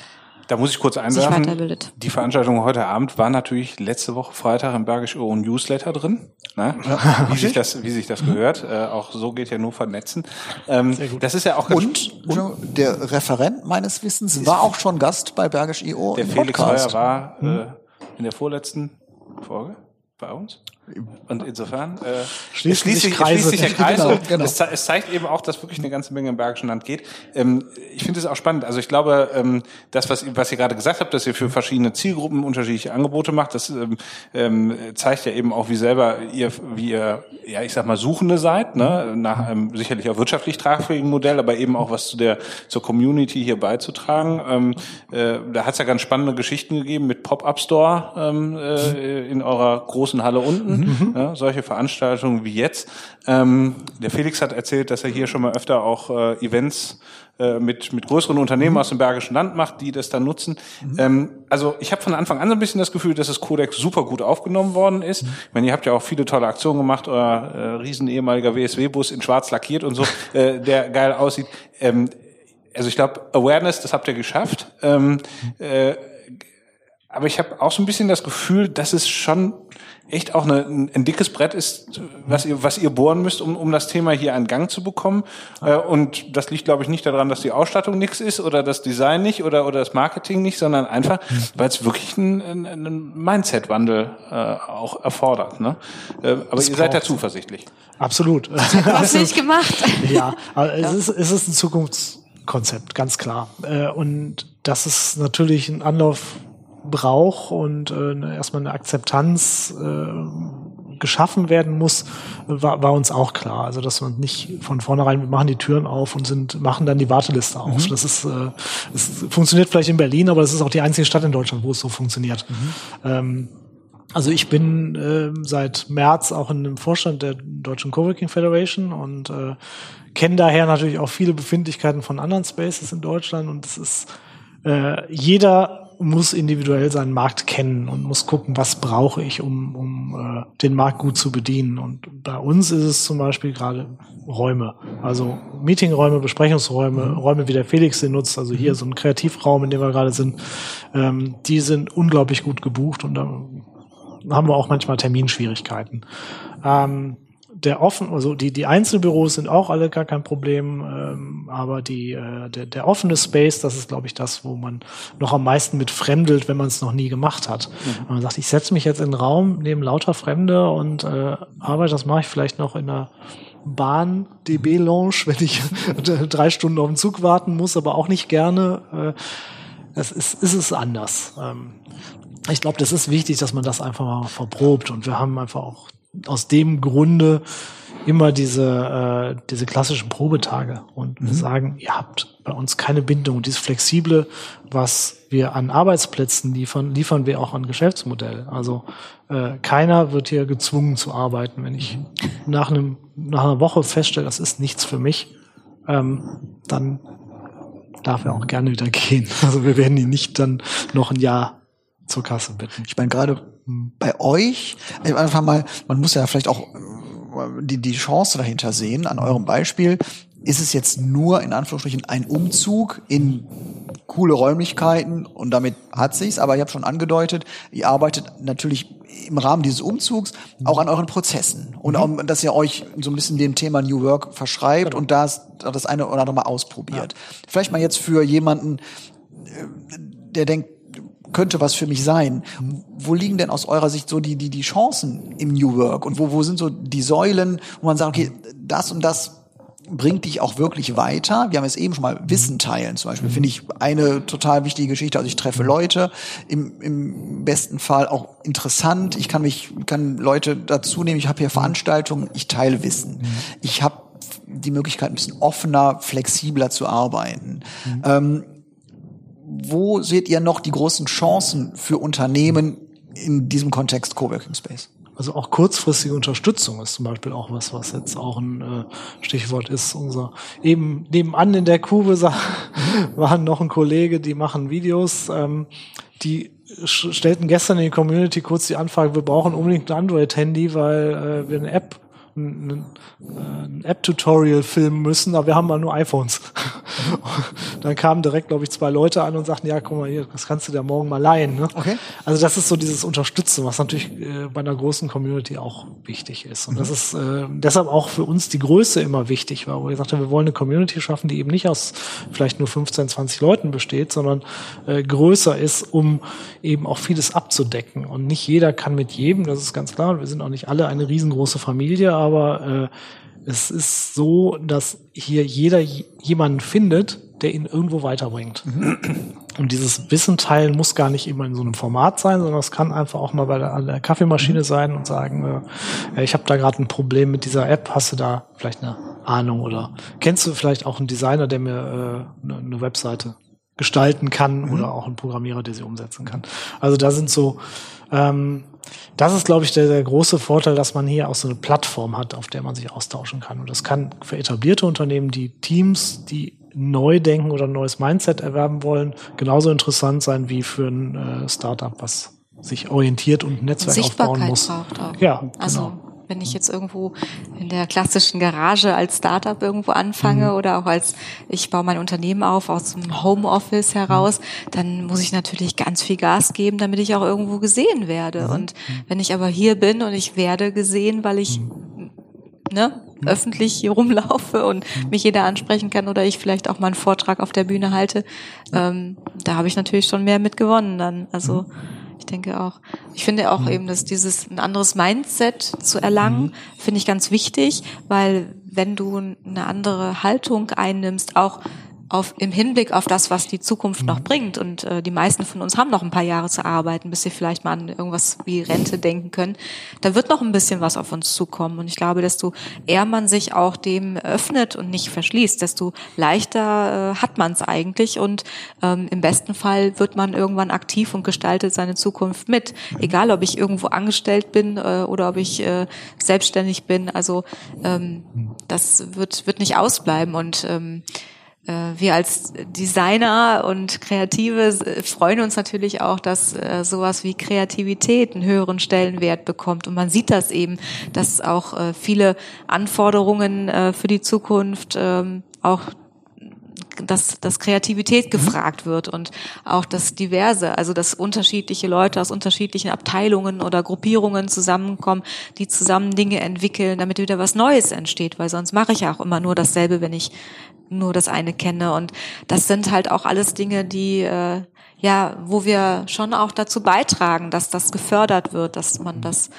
Da muss ich kurz einwerfen. Die Veranstaltung heute Abend war natürlich letzte Woche Freitag im Bergisch Ohren Newsletter drin, ne? <laughs> wie, sich das, wie sich das gehört. Äh, auch so geht ja nur vernetzen. Ähm, das ist ja auch ganz Und, der Referent meines Wissens war auch schon Gast bei Bergisch IO der im Felix Podcast. Heuer war äh, in der vorletzten Folge bei uns. Und insofern äh, Schließen es schließt sich Kreise. schließt sich der Kreis Genau, genau. Es, es zeigt eben auch, dass wirklich eine ganze Menge im Bergischen Land geht. Ähm, ich finde es auch spannend. Also ich glaube, ähm, das, was, ihr- was ihr gerade gesagt habt, dass ihr für verschiedene Zielgruppen unterschiedliche Angebote macht, das ähm, ähm, zeigt ja eben auch, wie selber ihr, wie ihr, ja ich sag mal, Suchende seid, ne? nach einem sicherlich auch wirtschaftlich tragfähigen Modell, aber eben auch was zu der zur Community hier beizutragen. Ähm, äh, da hat es ja ganz spannende Geschichten gegeben mit Pop-Up Store ähm, äh, in eurer großen Halle unten. Ja, solche Veranstaltungen wie jetzt. Ähm, der Felix hat erzählt, dass er hier schon mal öfter auch äh, Events äh, mit, mit größeren Unternehmen aus dem Bergischen Land macht, die das dann nutzen. Ähm, also ich habe von Anfang an so ein bisschen das Gefühl, dass das Codex super gut aufgenommen worden ist. Ich meine, ihr habt ja auch viele tolle Aktionen gemacht, euer äh, riesen ehemaliger WSW-Bus in schwarz lackiert und so, <laughs> äh, der geil aussieht. Ähm, also ich glaube, Awareness, das habt ihr geschafft. Ähm, äh, aber ich habe auch so ein bisschen das Gefühl, dass es schon echt auch eine, ein, ein dickes Brett ist, was ihr, was ihr bohren müsst, um, um das Thema hier einen Gang zu bekommen. Äh, und das liegt, glaube ich, nicht daran, dass die Ausstattung nichts ist oder das Design nicht oder, oder das Marketing nicht, sondern einfach, weil es wirklich einen, einen, einen Mindset-Wandel äh, auch erfordert. Ne? Äh, aber ihr seid da braucht's. zuversichtlich. Absolut. Was nicht <laughs> gemacht. ja, aber es ist, es ist ein Zukunftskonzept, ganz klar. Äh, Und dass es natürlich einen Anlauf braucht und äh, eine- erstmal eine Akzeptanz, äh, geschaffen werden muss, war, war uns auch klar. Also dass man nicht von vornherein, wir machen die Türen auf und sind, machen dann die Warteliste auf. Mhm. Das ist, äh, es funktioniert vielleicht in Berlin, aber das ist auch die einzige Stadt in Deutschland, wo es so funktioniert. Mhm. Ähm, also ich bin äh, seit März auch in dem Vorstand der Deutschen Coworking Federation und äh, kenne daher natürlich auch viele Befindlichkeiten von anderen Spaces in Deutschland und es ist äh, jeder muss individuell seinen Markt kennen und muss gucken, was brauche ich, um, um äh, den Markt gut zu bedienen. Und bei uns ist es zum Beispiel gerade Räume, also Meetingräume, Besprechungsräume, mhm. Räume, wie der Felix sie nutzt, also hier so ein Kreativraum, in dem wir gerade sind, ähm, die sind unglaublich gut gebucht und da haben wir auch manchmal Terminschwierigkeiten. Ähm, der offen, also die, die Einzelbüros sind auch alle gar kein Problem, ähm, aber die, äh, der, der offene Space, das ist, glaube ich, das, wo man noch am meisten mit fremdelt, wenn man es noch nie gemacht hat. Mhm. Wenn man sagt, ich setze mich jetzt in den Raum neben lauter Fremde und äh, arbeite, das mache ich vielleicht noch in einer Bahn DB Lounge, wenn ich <laughs> drei Stunden auf den Zug warten muss, aber auch nicht gerne. Äh, es ist, ist es anders. Ähm, ich glaube, das ist wichtig, dass man das einfach mal verprobt und wir haben einfach auch aus dem Grunde immer diese, äh, diese klassischen Probetage und mhm. sagen, ihr habt bei uns keine Bindung. Dieses Flexible, was wir an Arbeitsplätzen liefern, liefern wir auch an Geschäftsmodell. Also äh, keiner wird hier gezwungen zu arbeiten. Wenn ich nach, einem, nach einer Woche feststelle, das ist nichts für mich, ähm, dann darf er auch gerne wieder gehen. <laughs> Also wir werden ihn nicht dann noch ein Jahr zur Kasse bitten. Ich meine, gerade bei euch, einfach mal, man muss ja vielleicht auch äh, die, die Chance dahinter sehen, an eurem Beispiel, ist es jetzt nur in Anführungsstrichen ein Umzug in coole Räumlichkeiten und damit hat sich's, aber ich habe schon angedeutet, ihr arbeitet natürlich im Rahmen dieses Umzugs auch an euren Prozessen und auch, dass ihr euch so ein bisschen dem Thema New Work verschreibt genau. und das, das eine oder andere mal ausprobiert. Ja. Vielleicht mal jetzt für jemanden, äh, der denkt, könnte was für mich sein. Wo liegen denn aus eurer Sicht so die, die, die Chancen im New Work? Und wo, wo sind so die Säulen, wo man sagt, okay, das und das bringt dich auch wirklich weiter. Wir haben es eben schon mal Wissen teilen zum Beispiel, finde ich eine total wichtige Geschichte. Also ich treffe Leute, im, im besten Fall auch interessant. Ich kann mich, kann Leute dazu nehmen. Ich habe hier Veranstaltungen, ich teile Wissen. Ich habe die Möglichkeit, ein bisschen offener, flexibler zu arbeiten. Mhm. Ähm, wo seht ihr noch die großen Chancen für Unternehmen in diesem Kontext Coworking Space? Also auch kurzfristige Unterstützung ist zum Beispiel auch was, was jetzt auch ein äh, Stichwort ist. Unser eben nebenan in der Kube <laughs> waren noch ein Kollege, die machen Videos, ähm, die stellten gestern in die Community kurz die Anfrage, wir brauchen unbedingt ein Android-Handy, weil äh, wir eine App ein, ein App-Tutorial filmen müssen, aber wir haben mal nur iPhones. dann kamen direkt, glaube ich, zwei Leute an und sagten, ja, guck mal hier, das kannst du dir morgen mal leihen. Ne? Okay. Also das ist so dieses Unterstützen, was natürlich äh, bei einer großen Community auch wichtig ist. Und mhm. das ist äh, deshalb auch für uns die Größe immer wichtig, weil wir gesagt haben, wir wollen eine Community schaffen, die eben nicht aus vielleicht nur 15, 20 Leuten besteht, sondern äh, größer ist, um eben auch vieles abzudecken. Und nicht jeder kann mit jedem, das ist ganz klar. Wir sind auch nicht alle eine riesengroße Familie, aber äh, es ist so, dass hier jeder jemanden findet, der ihn irgendwo weiterbringt. Mhm. Und dieses Wissen teilen muss gar nicht immer in so einem Format sein, sondern es kann einfach auch mal bei der, der Kaffeemaschine mhm. sein und sagen, äh, ich habe da gerade ein Problem mit dieser App, hast du da vielleicht eine Ahnung oder kennst du vielleicht auch einen Designer, der mir äh, eine, eine Webseite gestalten kann mhm. oder auch einen Programmierer, der sie umsetzen kann. Also da sind so ähm, das ist, glaube ich, der, der große Vorteil, dass man hier auch so eine Plattform hat, auf der man sich austauschen kann. Und das kann für etablierte Unternehmen, die Teams, die neu denken oder ein neues Mindset erwerben wollen, genauso interessant sein wie für ein äh, Startup, was sich orientiert und ein Netzwerk aufbauen muss. Braucht auch. Ja, also genau wenn ich jetzt irgendwo in der klassischen Garage als Startup irgendwo anfange mhm. oder auch als ich baue mein Unternehmen auf aus dem Homeoffice heraus, mhm. dann muss ich natürlich ganz viel Gas geben, damit ich auch irgendwo gesehen werde. Mhm. Und wenn ich aber hier bin und ich werde gesehen, weil ich mhm. ne, öffentlich hier rumlaufe und mich jeder ansprechen kann oder ich vielleicht auch mal einen Vortrag auf der Bühne halte, ähm, da habe ich natürlich schon mehr mit gewonnen dann. Also ich denke auch, ich finde auch mhm. eben, dass dieses ein anderes Mindset zu erlangen, mhm. finde ich ganz wichtig, weil wenn du eine andere Haltung einnimmst, auch auf, im Hinblick auf das, was die Zukunft noch bringt. Und äh, die meisten von uns haben noch ein paar Jahre zu arbeiten, bis sie vielleicht mal an irgendwas wie Rente denken können. Da wird noch ein bisschen was auf uns zukommen. Und ich glaube, desto eher man sich auch dem öffnet und nicht verschließt, desto leichter äh, hat man es eigentlich. Und ähm, im besten Fall wird man irgendwann aktiv und gestaltet seine Zukunft mit. Egal, ob ich irgendwo angestellt bin äh, oder ob ich äh, selbstständig bin. Also ähm, das wird, wird nicht ausbleiben. Und ähm, äh, wir als Designer und Kreative freuen uns natürlich auch, dass äh, sowas wie Kreativität einen höheren Stellenwert bekommt. Und man sieht das eben, dass auch äh, viele Anforderungen für die Zukunft ähm, auch dass, dass Kreativität mhm. gefragt wird und auch das Diverse, also dass unterschiedliche Leute aus unterschiedlichen Abteilungen oder Gruppierungen zusammenkommen, die zusammen Dinge entwickeln, damit wieder was Neues entsteht, weil sonst mache ich ja auch immer nur dasselbe, wenn ich nur das eine kenne. Und das sind halt auch alles Dinge, die äh, ja, wo wir schon auch dazu beitragen, dass das gefördert wird, dass man das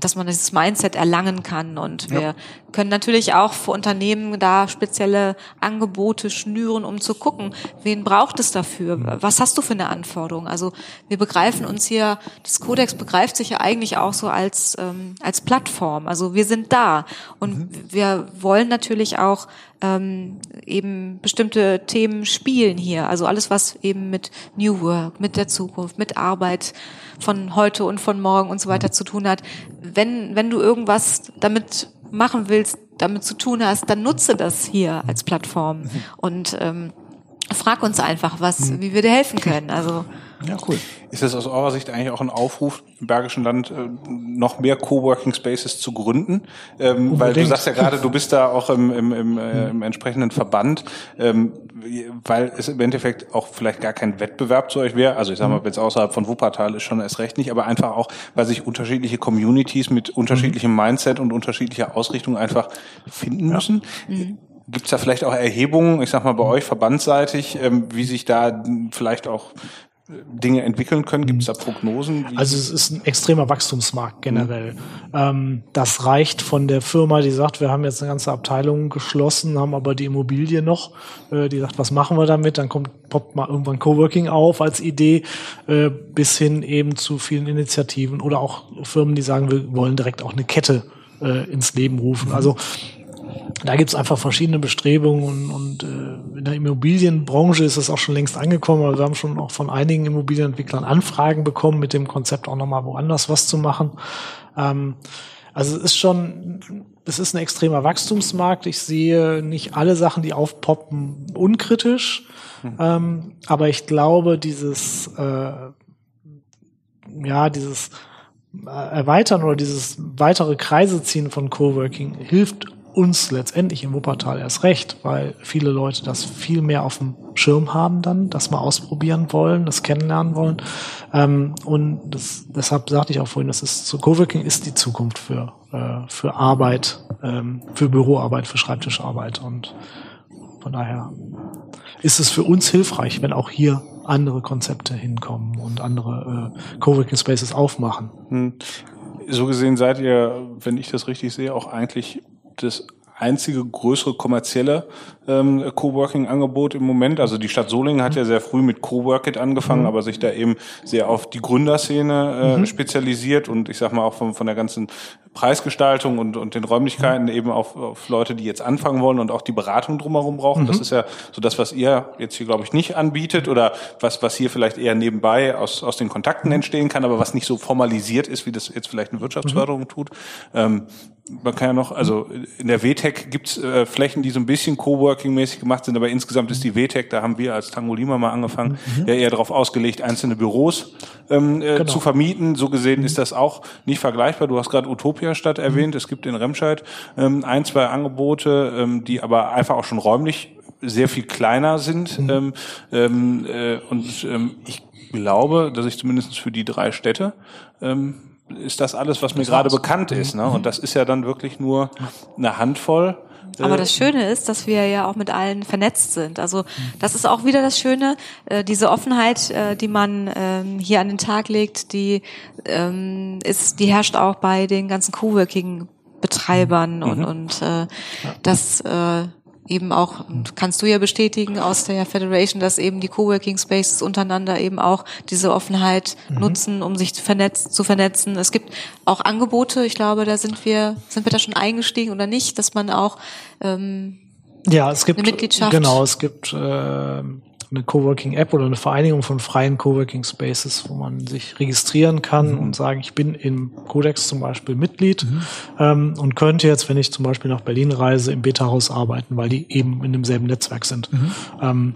dass man dieses Mindset erlangen kann. Und wir ja. können natürlich auch für Unternehmen da spezielle Angebote schnüren, um zu gucken, wen braucht es dafür? Was hast du für eine Anforderung? Also wir begreifen uns hier, das Codex begreift sich ja eigentlich auch so als, ähm, als Plattform. Also wir sind da und mhm. wir wollen natürlich auch ähm, eben bestimmte Themen spielen hier. Also alles, was eben mit New Work, mit der Zukunft, mit Arbeit von heute und von morgen und so weiter zu tun hat. Wenn, wenn du irgendwas damit machen willst, damit zu tun hast, dann nutze das hier als Plattform und ähm, frag uns einfach, was, mhm. wie wir dir helfen können. Also ja, cool. Ist das aus eurer Sicht eigentlich auch ein Aufruf im Bergischen Land, äh, noch mehr Coworking Spaces zu gründen? Ähm, weil du sagst ja gerade, du bist da auch im, im, im, äh, im entsprechenden Verband, ähm, weil es im Endeffekt auch vielleicht gar kein Wettbewerb zu euch wäre. Also ich sage mal, jetzt außerhalb von Wuppertal ist schon erst recht nicht, aber einfach auch, weil sich unterschiedliche Communities mit unterschiedlichem Mindset und unterschiedlicher Ausrichtung einfach finden müssen. Mhm. Gibt es da vielleicht auch Erhebungen, ich sag mal bei euch verbandsseitig, ähm, wie sich da vielleicht auch Dinge entwickeln können? Gibt es da Prognosen? Also es ist ein extremer Wachstumsmarkt generell. Mhm. Ähm, das reicht von der Firma, die sagt, wir haben jetzt eine ganze Abteilung geschlossen, haben aber die Immobilie noch, äh, die sagt, was machen wir damit? Dann kommt poppt mal irgendwann Coworking auf als Idee, äh, bis hin eben zu vielen Initiativen oder auch Firmen, die sagen, wir wollen direkt auch eine Kette äh, ins Leben rufen. Mhm. Also da gibt's einfach verschiedene Bestrebungen und, und äh, in der Immobilienbranche ist es auch schon längst angekommen. Also wir haben schon auch von einigen Immobilienentwicklern Anfragen bekommen, mit dem Konzept auch nochmal woanders was zu machen. Ähm, also es ist schon, es ist ein extremer Wachstumsmarkt. Ich sehe nicht alle Sachen, die aufpoppen, unkritisch. Mhm. Ähm, aber ich glaube, dieses, äh, ja, dieses äh, Erweitern oder dieses weitere Kreise ziehen von Coworking hilft uns letztendlich im Wuppertal erst recht, weil viele Leute das viel mehr auf dem Schirm haben dann, das mal ausprobieren wollen, das kennenlernen wollen. Ähm, und das, deshalb sagte ich auch vorhin, das ist so Coworking ist die Zukunft für, äh, für Arbeit, ähm, für Büroarbeit, für Schreibtischarbeit. Und von daher ist es für uns hilfreich, wenn auch hier andere Konzepte hinkommen und andere äh, Coworking Spaces aufmachen. Hm. So gesehen seid ihr, wenn ich das richtig sehe, auch eigentlich das einzige größere kommerzielle ähm, Coworking-Angebot im Moment. Also die Stadt Solingen hat ja sehr früh mit Coworkit angefangen, mhm. aber sich da eben sehr auf die Gründerszene äh, mhm. spezialisiert und ich sag mal auch von, von der ganzen Preisgestaltung und, und den Räumlichkeiten mhm. eben auf, auf Leute, die jetzt anfangen wollen und auch die Beratung drumherum brauchen. Das mhm. ist ja so das, was ihr jetzt hier, glaube ich, nicht anbietet oder was, was hier vielleicht eher nebenbei aus, aus den Kontakten mhm. entstehen kann, aber was nicht so formalisiert ist, wie das jetzt vielleicht eine Wirtschaftsförderung tut. Ähm, man kann ja noch, also in der WTEC gibt's äh, Flächen, die so ein bisschen Coworking-mäßig gemacht sind, aber insgesamt ist die WTEC, da haben wir als Tango Lima mal angefangen, mhm. ja eher darauf ausgelegt, einzelne Büros ähm, äh, genau. zu vermieten. So gesehen mhm. ist das auch nicht vergleichbar. Du hast gerade Utopia-Stadt mhm. erwähnt, es gibt in Remscheid ähm, ein, zwei Angebote, ähm, die aber einfach auch schon räumlich sehr viel kleiner sind. Mhm. Ähm, ähm, äh, und ähm, ich glaube, dass ich zumindest für die drei Städte ähm, ist das alles, was mir gerade bekannt ist. Ne? Und mhm. das ist ja dann wirklich nur eine Handvoll. Aber das Schöne ist, dass wir ja auch mit allen vernetzt sind. Also das ist auch wieder das Schöne, äh, diese Offenheit, äh, die man ähm, hier an den Tag legt, die ähm, ist, die herrscht auch bei den ganzen Coworking-Betreibern mhm. und, und äh, das äh, eben auch, kannst du ja bestätigen aus der Federation, dass eben die Coworking Spaces untereinander eben auch diese Offenheit mhm. nutzen, um sich zu vernetzen, zu vernetzen. Es gibt auch Angebote, ich glaube, da sind wir, sind wir da schon eingestiegen oder nicht, dass man auch ähm, ja, es gibt genau, es gibt äh, eine Coworking-App oder eine Vereinigung von freien Coworking-Spaces, wo man sich registrieren kann mhm. und sagen, ich bin im Codex zum Beispiel Mitglied mhm. ähm, und könnte jetzt, wenn ich zum Beispiel nach Berlin reise, im Beta-Haus arbeiten, weil die eben in demselben Netzwerk sind. Mhm. Ähm,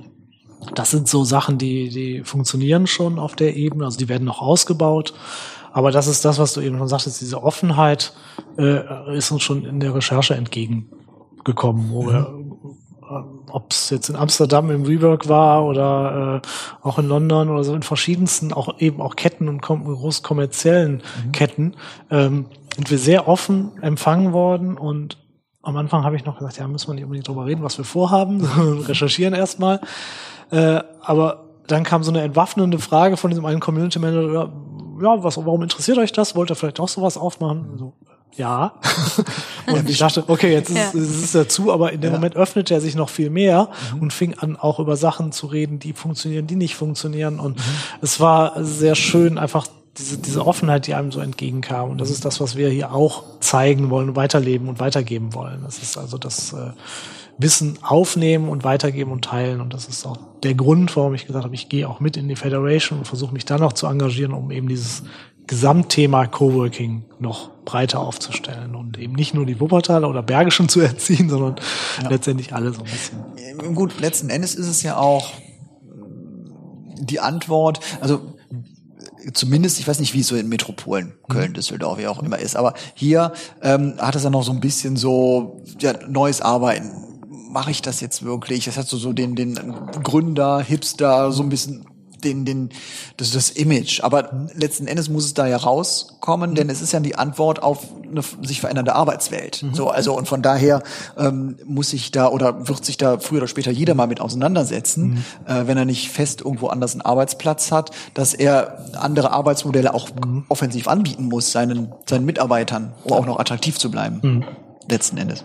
das sind so Sachen, die, die funktionieren schon auf der Ebene, also die werden noch ausgebaut. Aber das ist das, was du eben schon sagtest, diese Offenheit äh, ist uns schon in der Recherche entgegengekommen, wo wir mhm ob es jetzt in Amsterdam im Rework war oder äh, auch in London oder so in verschiedensten, auch eben auch Ketten und kom groß kommerziellen mhm. Ketten, ähm, sind wir sehr offen empfangen worden und am Anfang habe ich noch gesagt, ja, müssen wir nicht unbedingt drüber reden, was wir vorhaben, <laughs> recherchieren erstmal. Äh, aber dann kam so eine entwaffnende Frage von diesem einen Community Manager, ja, was, warum interessiert euch das? Wollt ihr vielleicht auch sowas aufmachen? So, <laughs> ja. und ich dachte, okay, jetzt ist, ja. es ist dazu, aber in dem ja. Moment öffnete er sich noch viel mehr mhm. und fing an, auch über Sachen zu reden, die funktionieren, die nicht funktionieren. Und mhm. es war sehr schön, einfach diese, diese Offenheit, die einem so entgegenkam. Und das ist das, was wir hier auch zeigen wollen, weiterleben und weitergeben wollen. Das ist also das äh, Wissen aufnehmen und weitergeben und teilen. Und das ist auch der Grund, warum ich gesagt habe, ich gehe auch mit in die Federation und versuche mich dann noch zu engagieren, um eben dieses Gesamtthema Coworking noch breiter aufzustellen und eben nicht nur die Wuppertaler oder Bergischen zu erziehen, sondern ja. letztendlich alle so ein bisschen. Gut, letzten Endes ist es ja auch die Antwort, also zumindest, ich weiß nicht, wie es so in Metropolen, Köln, mhm. Düsseldorf, wie auch immer ist, aber hier ähm, hat es ja noch so ein bisschen so ja, neues Arbeiten. Mache ich das jetzt wirklich? Das hat so, so den, den Gründer, Hipster, so ein bisschen den, den, das, das Image. Aber letzten Endes muss es da ja rauskommen, denn es ist ja die Antwort auf eine sich verändernde Arbeitswelt. Mhm. So, also und von daher ähm, muss sich da oder wird sich da früher oder später jeder mal mit auseinandersetzen, mhm. äh, wenn er nicht fest irgendwo anders einen Arbeitsplatz hat, dass er andere Arbeitsmodelle auch mhm. offensiv anbieten muss seinen seinen Mitarbeitern, um auch noch attraktiv zu bleiben. Mhm. Letzten Endes.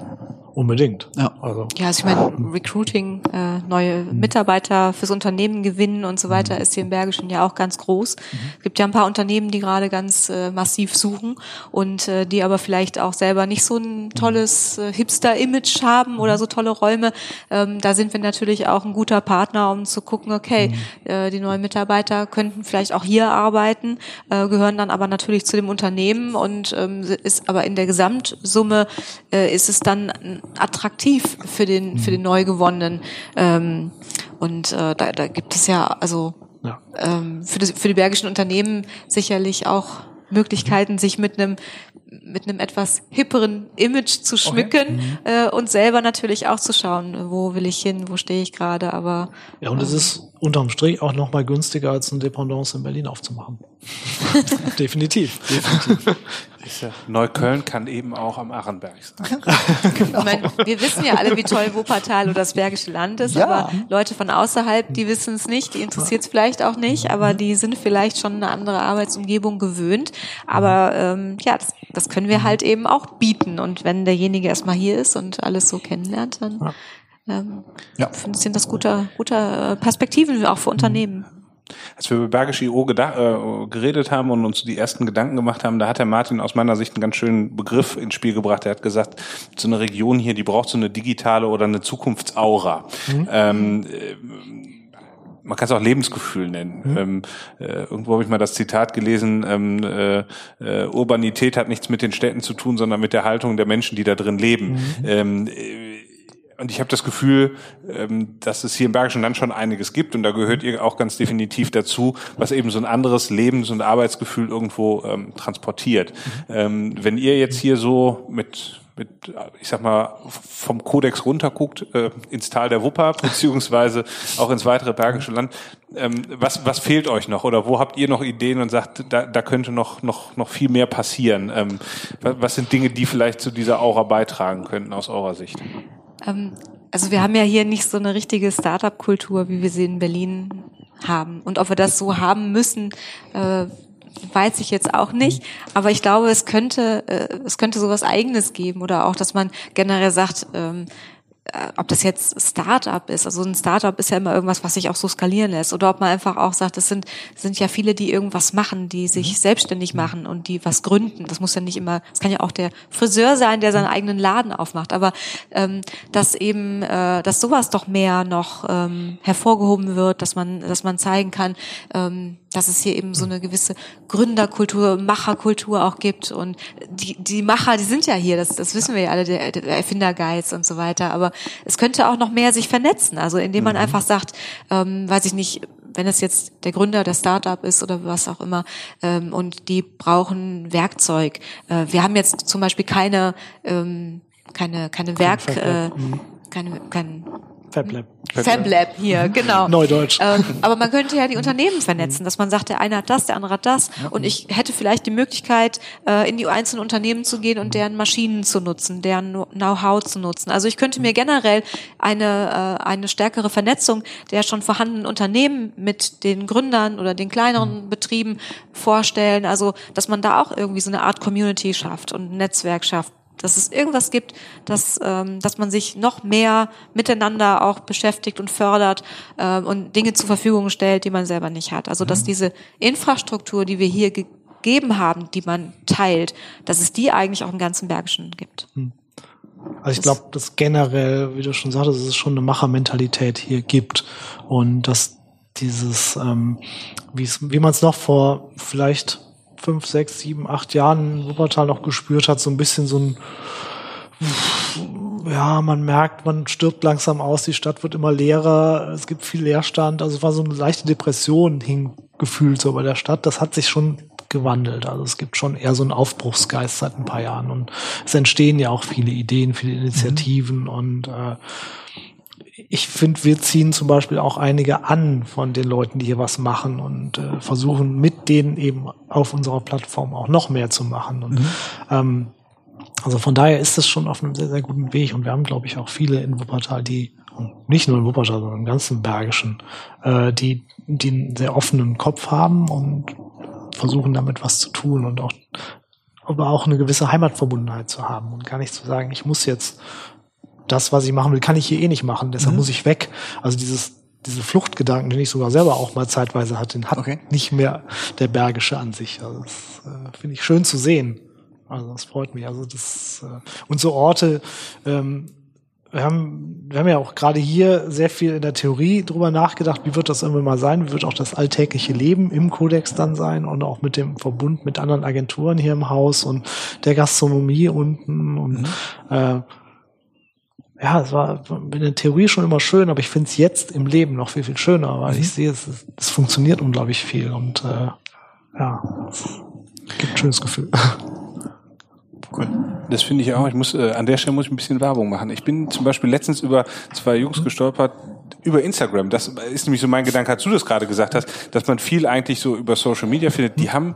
Unbedingt. Ja, also, ja also ich meine, Recruiting, äh, neue Mitarbeiter fürs Unternehmen gewinnen und so weiter ist hier im Bergischen ja auch ganz groß. Mhm. Es gibt ja ein paar Unternehmen, die gerade ganz äh, massiv suchen und äh, die aber vielleicht auch selber nicht so ein tolles äh, Hipster-Image haben oder so tolle Räume. Ähm, da sind wir natürlich auch ein guter Partner, um zu gucken, okay, mhm. äh, die neuen Mitarbeiter könnten vielleicht auch hier arbeiten, äh, gehören dann aber natürlich zu dem Unternehmen und ähm, ist aber in der Gesamtsumme äh, ist es dann attraktiv für den für den neu gewonnenen. Ähm, und äh, da, da gibt es ja also ja. Ähm, für, das, für die bergischen Unternehmen sicherlich auch Möglichkeiten, sich mit einem mit einem etwas hipperen Image zu schmücken okay. mhm. äh, und selber natürlich auch zu schauen, wo will ich hin, wo stehe ich gerade, aber ja und ähm, es ist unterm Strich auch noch mal günstiger als eine Dependance in Berlin aufzumachen. <laughs> Definitiv. Definitiv. Neukölln kann eben auch am Arrenberg sein. <laughs> genau. ich meine, wir wissen ja alle, wie toll Wuppertal oder das Bergische Land ist, ja. aber Leute von außerhalb, die wissen es nicht, die interessiert es vielleicht auch nicht, aber die sind vielleicht schon eine andere Arbeitsumgebung gewöhnt. Aber ähm, ja, das, das können wir halt eben auch bieten. Und wenn derjenige erstmal hier ist und alles so kennenlernt, dann ähm, ja. sind das gute, gute äh, Perspektiven auch für Unternehmen. Als wir über Bergische IO äh, geredet haben und uns die ersten Gedanken gemacht haben, da hat der Martin aus meiner Sicht einen ganz schönen Begriff ins Spiel gebracht. Er hat gesagt, so eine Region hier, die braucht so eine digitale oder eine Zukunftsaura. Mhm. Ähm, äh, man kann es auch Lebensgefühl nennen. Mhm. Ähm, äh, irgendwo habe ich mal das Zitat gelesen, ähm, äh, äh, Urbanität hat nichts mit den Städten zu tun, sondern mit der Haltung der Menschen, die da drin leben. Mhm. Ähm, und ich habe das Gefühl, ähm, dass es hier im Bergischen Land schon einiges gibt und da gehört ihr auch ganz definitiv dazu, was eben so ein anderes Lebens- und Arbeitsgefühl irgendwo ähm, transportiert. Mhm. Ähm, wenn ihr jetzt hier so mit mit, ich sag mal, vom Kodex runterguckt äh, ins Tal der Wupper, <laughs> beziehungsweise auch ins weitere Bergische Land. Ähm, was, was fehlt euch noch oder wo habt ihr noch Ideen und sagt, da, da könnte noch, noch, noch viel mehr passieren? Ähm, was, was sind Dinge, die vielleicht zu dieser Aura beitragen könnten aus eurer Sicht? Ähm, also wir haben ja hier nicht so eine richtige Startup-Kultur, wie wir sie in Berlin haben. Und ob wir das so haben müssen, äh, weiß ich jetzt auch nicht. Aber ich glaube, es könnte, äh, es könnte sowas Eigenes geben oder auch, dass man generell sagt, ähm, äh, ob das jetzt Startup ist, also ein Startup ist ja immer irgendwas, was sich auch so skalieren lässt, oder ob man einfach auch sagt, das sind sind ja viele, die irgendwas machen, die sich mhm. selbstständig machen und die was gründen. Das muss ja nicht immer, es kann ja auch der Friseur sein, der seinen eigenen Laden aufmacht, aber ähm, dass eben, äh, dass sowas doch mehr noch ähm, hervorgehoben wird, dass man, dass man zeigen kann, ähm, dass es hier eben so eine gewisse Gründerkultur, Macherkultur auch gibt und die die Macher, die sind ja hier, das das wissen wir ja alle, der, der Erfindergeiz und so weiter, aber es könnte auch noch mehr sich vernetzen, also indem man mhm. einfach sagt, ähm, weiß ich nicht, wenn es jetzt der Gründer der Startup ist oder was auch immer, ähm, und die brauchen Werkzeug. Äh, wir haben jetzt zum Beispiel keine, ähm, keine, keine Werk, äh, mhm. keine, kein FabLab. FabLab hier, <laughs> genau. Neudeutsch. Ähm, aber man könnte ja die Unternehmen vernetzen, dass man sagt, der eine hat das, der andere hat das. Und ich hätte vielleicht die Möglichkeit, äh, in die einzelnen Unternehmen zu gehen und deren Maschinen zu nutzen, deren Know-how zu nutzen. Also ich könnte mir generell eine, äh, eine stärkere Vernetzung der schon vorhandenen Unternehmen mit den Gründern oder den kleineren Betrieben vorstellen. Also, dass man da auch irgendwie so eine Art Community schafft und ein Netzwerk schafft dass es irgendwas gibt, dass, ähm, dass man sich noch mehr miteinander auch beschäftigt und fördert ähm, und Dinge zur Verfügung stellt, die man selber nicht hat. Also dass mhm. diese Infrastruktur, die wir hier gegeben haben, die man teilt, dass es die eigentlich auch im ganzen Bergischen gibt. Mhm. Also ich glaube, dass generell, wie du schon sagtest, dass es schon eine Machermentalität hier gibt und dass dieses, ähm, wie man es noch vor vielleicht fünf, sechs, sieben, acht Jahren in Wuppertal noch gespürt hat, so ein bisschen so ein, ja, man merkt, man stirbt langsam aus, die Stadt wird immer leerer, es gibt viel Leerstand, also es war so eine leichte Depression hing gefühlt so bei der Stadt, das hat sich schon gewandelt. Also es gibt schon eher so einen Aufbruchsgeist seit ein paar Jahren und es entstehen ja auch viele Ideen, viele Initiativen mhm. und äh, ich finde, wir ziehen zum Beispiel auch einige an von den Leuten, die hier was machen und äh, versuchen mit denen eben auf unserer Plattform auch noch mehr zu machen. Und mhm. ähm, also von daher ist es schon auf einem sehr, sehr guten Weg und wir haben, glaube ich, auch viele in Wuppertal, die nicht nur in Wuppertal, sondern im ganzen Bergischen, äh, die, die einen sehr offenen Kopf haben und versuchen damit was zu tun und auch aber auch eine gewisse Heimatverbundenheit zu haben und gar nicht zu sagen, ich muss jetzt das, was ich machen will, kann ich hier eh nicht machen, deshalb mhm. muss ich weg. Also dieses diese Fluchtgedanken, den ich sogar selber auch mal zeitweise hatte, den hat okay. nicht mehr der Bergische an sich. Also das äh, finde ich schön zu sehen. Also das freut mich. Also das äh, und so Orte. Ähm, wir haben, wir haben ja auch gerade hier sehr viel in der Theorie drüber nachgedacht, wie wird das irgendwann mal sein, wie wird auch das alltägliche Leben im Kodex dann sein und auch mit dem Verbund mit anderen Agenturen hier im Haus und der Gastronomie unten und mhm. äh, ja, es war in der Theorie schon immer schön, aber ich finde es jetzt im Leben noch viel, viel schöner, weil mhm. ich sehe, es, es funktioniert unglaublich viel und äh, ja, es gibt ein schönes Gefühl. <laughs> Cool. Das finde ich auch. Ich muss äh, an der Stelle muss ich ein bisschen Werbung machen. Ich bin zum Beispiel letztens über zwei Jungs mhm. gestolpert über Instagram. Das ist nämlich so mein Gedanke, als du das gerade gesagt hast, dass man viel eigentlich so über Social Media findet. Die haben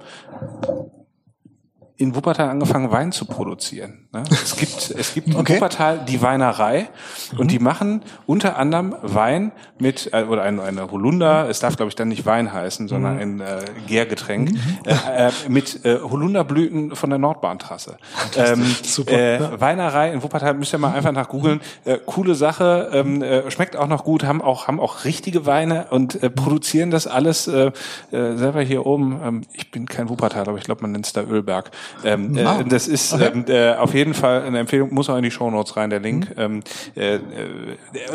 in Wuppertal angefangen, Wein zu produzieren. Ne? Es gibt, es gibt in okay. Wuppertal die Weinerei mhm. und die machen unter anderem Wein mit, äh, oder eine, eine Holunder, es darf glaube ich dann nicht Wein heißen, sondern mhm. ein äh, Gärgetränk, mhm. äh, äh, mit äh, Holunderblüten von der Nordbahntrasse. <laughs> Ähm, Super. Äh, ja. Weinerei in Wuppertal, müsst ihr mal einfach nach googeln. Äh, coole Sache, ähm, äh, schmeckt auch noch gut, haben auch, haben auch richtige Weine und äh, produzieren das alles äh, äh, selber hier oben. Ähm, ich bin kein Wuppertal, aber ich glaube, man nennt es da Ölberg. Ähm, äh, das ist ähm, äh, auf jeden Fall eine Empfehlung, muss auch in die Show Notes rein, der Link. Mhm. Ähm, äh, äh,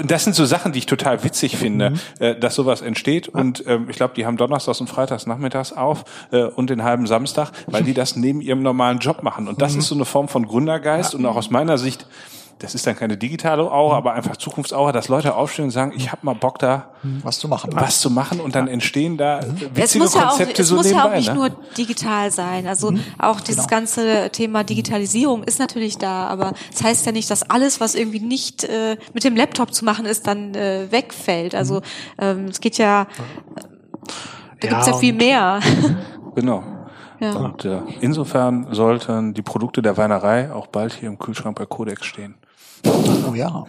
das sind so Sachen, die ich total witzig finde, mhm. äh, dass sowas entsteht. Und ähm, ich glaube, die haben Donnerstags und Freitags nachmittags auf äh, und den halben Samstag, weil die das neben ihrem normalen Job machen. Und das mhm. ist so eine Form von Gründergeist ja. und auch aus meiner Sicht das ist dann keine digitale Aura, aber einfach Zukunftsaura, dass Leute aufstehen und sagen, ich habe mal Bock da was zu machen, was zu machen und dann entstehen da witzige es muss Konzepte ja auch, so Es muss ja auch nicht ne? nur digital sein. Also mhm. auch dieses genau. ganze Thema Digitalisierung ist natürlich da, aber das heißt ja nicht, dass alles, was irgendwie nicht äh, mit dem Laptop zu machen ist, dann äh, wegfällt. Also mhm. ähm, es geht ja, da ja, gibt's ja viel mehr. <laughs> Genau. Ja. Und äh, insofern sollten die Produkte der Weinerei auch bald hier im Kühlschrank bei Codex stehen. Oh ja.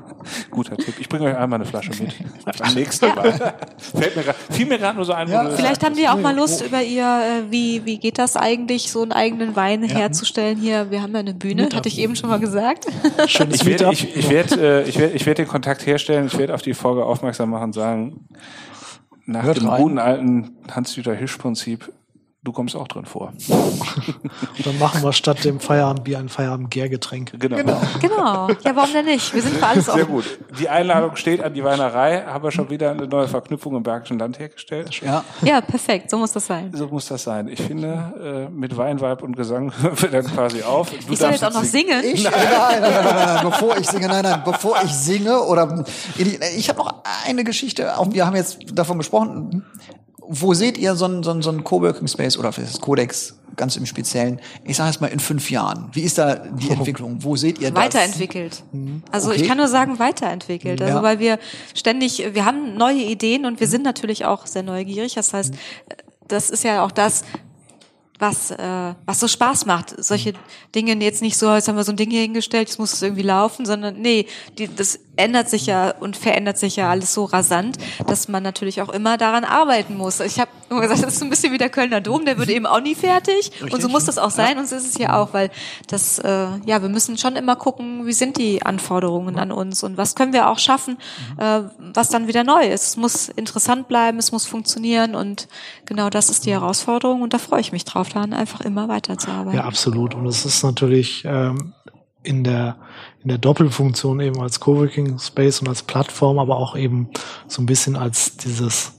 <laughs> Guter Tipp. Ich bringe euch einmal eine Flasche mit. Beim nächsten Mal. Fällt mir grad, fiel mir gerade nur so ein. Ja, Vielleicht haben die auch mal Lust über ihr, äh, wie, wie geht das eigentlich, so einen eigenen Wein herzustellen hier. Wir haben ja eine Bühne, hatte ich eben schon mal gesagt. Schönes Ich werde, Meetup. ich, ich werde, äh, ich werde, ich werde den Kontakt herstellen. Ich werde auf die Folge aufmerksam machen und sagen, nach Hört dem rein. guten alten Hans-Dieter Hisch-Prinzip, du kommst auch drin vor. Und <laughs> dann machen wir statt dem Feierabendbier ein Feierabend-Gärgetränk. Genau. genau. Ja, warum denn nicht? Wir sind für alles Sehr offen. gut. Die Einladung steht an die Weinerei. Haben wir schon wieder eine neue Verknüpfung im Bergischen Land hergestellt. Ja. Ja, perfekt. So muss das sein. So muss das sein. Ich finde, äh, mit Weinweib und Gesang <laughs> hören wir dann quasi auf. Du Ich soll darfst jetzt auch noch singen. Ich, nein, nein, nein, nein, nein, bevor ich singe, nein, nein, bevor ich singe oder ich habe noch eine Geschichte, auch wir haben jetzt davon gesprochen, wo seht ihr so einen so einen- so einen Coworking Space oder das Codex ganz im Speziellen, ich sage jetzt mal in fünf Jahren, wie ist da die <laughs> Entwicklung, wo seht ihr das? Weiterentwickelt. Also Okay. ich kann nur sagen, weiterentwickelt. Also Ja. weil wir ständig, wir haben neue Ideen und wir sind natürlich auch sehr neugierig. Das heißt, das ist ja auch das, was, äh, was so Spaß macht. Solche Dinge jetzt nicht so, jetzt haben wir so ein Ding hier hingestellt, jetzt muss es irgendwie laufen, sondern nee, die, das ändert sich ja und verändert sich ja alles so rasant, dass man natürlich auch immer daran arbeiten muss. Ich habe immer gesagt, das ist ein bisschen wie der Kölner Dom, der wird eben auch nie fertig. Und so muss das auch sein und so ist es hier auch, weil das, äh, ja, wir müssen schon immer gucken, wie sind die Anforderungen an uns und was können wir auch schaffen, äh, was dann wieder neu ist. Es muss interessant bleiben, es muss funktionieren und genau das ist die Herausforderung und da freue ich mich drauf, dann einfach immer weiterzuarbeiten. Ja, absolut. Und es ist natürlich ähm, in der in der Doppelfunktion eben als Coworking Space und als Plattform, aber auch eben so ein bisschen als dieses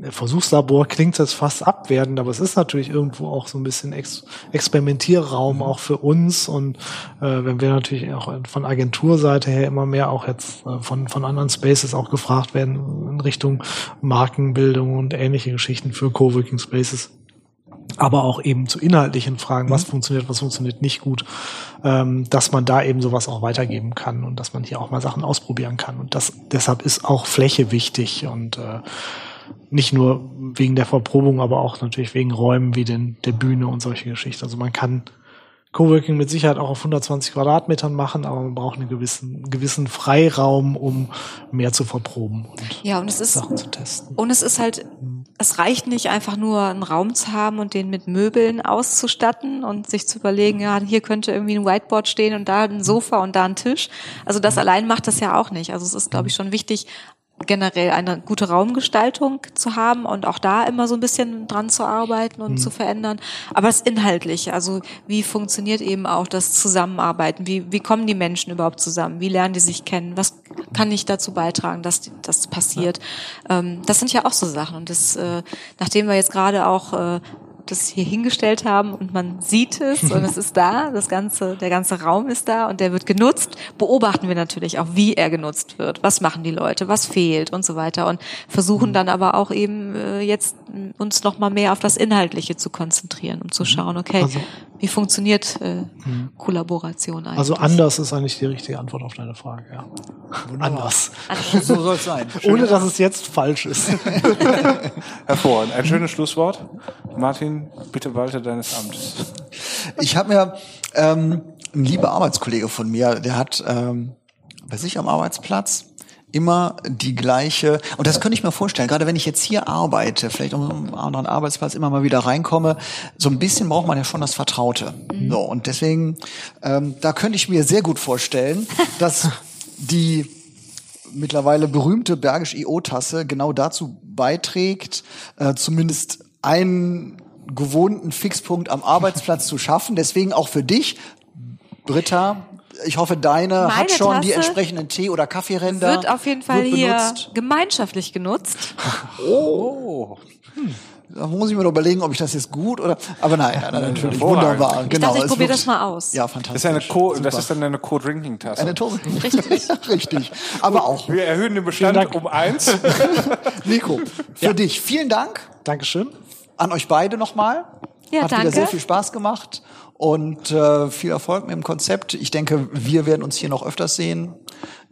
Versuchslabor klingt jetzt fast abwertend, aber es ist natürlich irgendwo auch so ein bisschen Ex Experimentierraum auch für uns und äh, wenn wir natürlich auch von Agenturseite her immer mehr auch jetzt äh, von von anderen Spaces auch gefragt werden in Richtung Markenbildung und ähnliche Geschichten für Coworking Spaces aber auch eben zu inhaltlichen Fragen, was funktioniert, was funktioniert nicht gut, ähm, dass man da eben sowas auch weitergeben kann und dass man hier auch mal Sachen ausprobieren kann. Und das deshalb ist auch Fläche wichtig und äh, nicht nur wegen der Verprobung, aber auch natürlich wegen Räumen wie den, der Bühne und solche Geschichten. Also man kann Coworking mit Sicherheit auch auf 120 Quadratmetern machen, aber man braucht einen gewissen, gewissen Freiraum, um mehr zu verproben und Ja, und es ist, Sachen zu testen. Und es ist halt, es reicht nicht einfach nur einen Raum zu haben und den mit Möbeln auszustatten und sich zu überlegen, ja, hier könnte irgendwie ein Whiteboard stehen und da ein Sofa und da ein Tisch. Also das allein macht das ja auch nicht. Also es ist, glaube ich, schon wichtig, generell eine gute Raumgestaltung zu haben und auch da immer so ein bisschen dran zu arbeiten und zu verändern. Aber das Inhaltliche, also wie funktioniert eben auch das Zusammenarbeiten? Wie, wie kommen die Menschen überhaupt zusammen? Wie lernen die sich kennen? Was kann ich dazu beitragen, dass das passiert? Ähm, das sind ja auch so Sachen. Und das, äh, nachdem wir jetzt gerade auch äh, das hier hingestellt haben und man sieht es und es ist da, das ganze, der ganze Raum ist da und der wird genutzt, beobachten wir natürlich auch, wie er genutzt wird, was machen die Leute, was fehlt und so weiter und versuchen dann aber auch eben äh, jetzt uns noch mal mehr auf das Inhaltliche zu konzentrieren, um zu schauen, okay, Also- wie funktioniert äh, Kollaboration eigentlich? Also anders ist eigentlich die richtige Antwort auf deine Frage, ja. Anders. So soll es sein. <laughs> Ohne dass es jetzt falsch ist. <laughs> Hervorragend. Ein schönes Schlusswort. Martin, bitte walte deines Amtes. Ich habe mir ähm, ein lieber Arbeitskollege von mir, der hat ähm, bei sich am Arbeitsplatz immer die gleiche, und das könnte ich mir vorstellen, gerade wenn ich jetzt hier arbeite, vielleicht auf einem anderen Arbeitsplatz immer mal wieder reinkomme, so ein bisschen braucht man ja schon das Vertraute. So, und deswegen, ähm, da könnte ich mir sehr gut vorstellen, <laughs> dass die mittlerweile berühmte Bergisch IO-Tasse genau dazu beiträgt, äh, zumindest einen gewohnten Fixpunkt am Arbeitsplatz zu schaffen. Deswegen auch für dich, Britta, ich hoffe, deine Meine hat schon die Tasse entsprechenden Tee- oder Kaffeeränder. wird auf jeden Fall hier gemeinschaftlich genutzt. <laughs> Oh. Da muss ich mir noch überlegen, ob ich das jetzt gut oder. Aber nein, nein, nein natürlich. Wunderbar. Ich genau. dachte, ich probiere das mal aus. Ja, Das fantastisch. ist, eine Co das ist dann eine Co-Drinking-Tasse. eine Tose. <laughs> Richtig. Richtig. Aber auch. Wir erhöhen den Bestand um eins. <laughs> Nico, für dich vielen Dank. Dankeschön. An euch beide nochmal. Ja, Hat wieder danke. sehr viel Spaß gemacht und äh, viel Erfolg mit dem Konzept. Ich denke, wir werden uns hier noch öfters sehen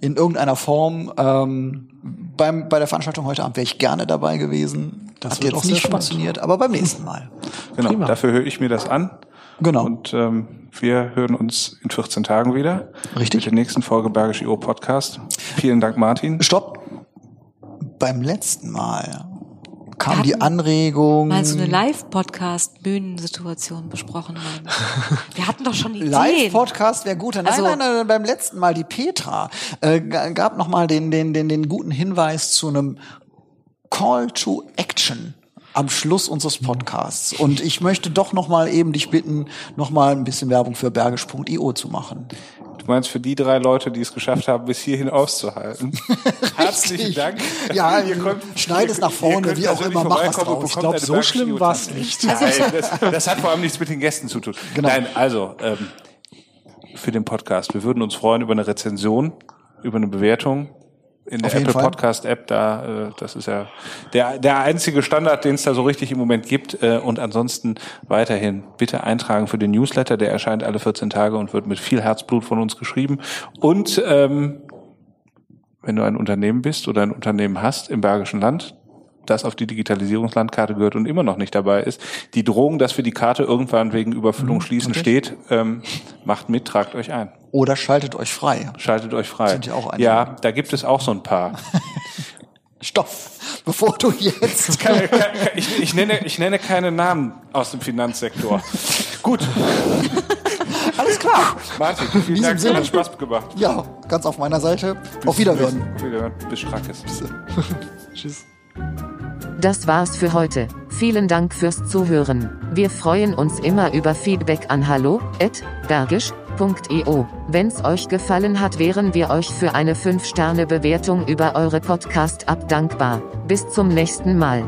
in irgendeiner Form. Ähm, beim, bei der Veranstaltung heute Abend wäre ich gerne dabei gewesen. Das Hat wird jetzt nicht funktioniert, aber beim nächsten Mal. Genau, Prima. dafür höre ich mir das an. Genau. Und ähm, Wir hören uns in 14 Tagen wieder. Richtig. Mit der nächsten Folge Bergisch IO Podcast. Vielen Dank, Martin. Stopp. Beim letzten Mal kam die Anregung. Mal so eine Live-Podcast-Bühnensituation besprochen. ich. Wir hatten doch schon Ideen. Live-Podcast wäre gut. Nein, Also- nein, nein, beim letzten Mal die Petra äh, gab noch mal den, den, den, den guten Hinweis zu einem Call to Action am Schluss unseres Podcasts. Und ich möchte doch noch mal eben dich bitten, noch mal ein bisschen Werbung für bergisch.io zu machen. Du meinst für die drei Leute, die es geschafft haben, bis hierhin auszuhalten. <laughs> Herzlichen Dank. Ja, <laughs> Ihr könnt- schneid es nach vorne, wie auch immer, mach was draus. Ich bekommt glaub, eine so schlimm war's Tante. nicht. Nein, das, das hat vor allem nichts mit den Gästen zu tun. Genau. Nein, also ähm, für den Podcast. Wir würden uns freuen über eine Rezension, über eine Bewertung in der Apple Fall. Podcast App. Da, äh, das ist ja der der einzige Standard, den es da so richtig im Moment gibt. Äh, und ansonsten weiterhin bitte eintragen für den Newsletter. Der erscheint alle 14 Tage und wird mit viel Herzblut von uns geschrieben. Und ähm, wenn du ein Unternehmen bist oder ein Unternehmen hast im Bergischen Land, das auf die Digitalisierungslandkarte gehört und immer noch nicht dabei ist, die Drohung, dass wir die Karte irgendwann wegen Überfüllung schließen, steht, ähm, macht mit, tragt euch ein. Oder schaltet euch frei. Schaltet euch frei. Sind ja auch einige. ja, da gibt es auch so ein paar. <laughs> Stopp, bevor du jetzt <laughs> Keine, keine, ich, ich, nenne, ich nenne keine Namen aus dem Finanzsektor. Gut, <laughs> alles klar. Martin, vielen Dank, Sinne. hat Spaß gemacht. Ja, ganz auf meiner Seite. Auf Wiederhören. Auf Wiederhören. Bis Schrackes. Tschüss. Das war's für heute. Vielen Dank fürs Zuhören. Wir freuen uns immer über Feedback an hallo@bergisch.io. Wenn's euch gefallen hat, wären wir euch für eine 5-Sterne-Bewertung über eure Podcast-App dankbar. Bis zum nächsten Mal.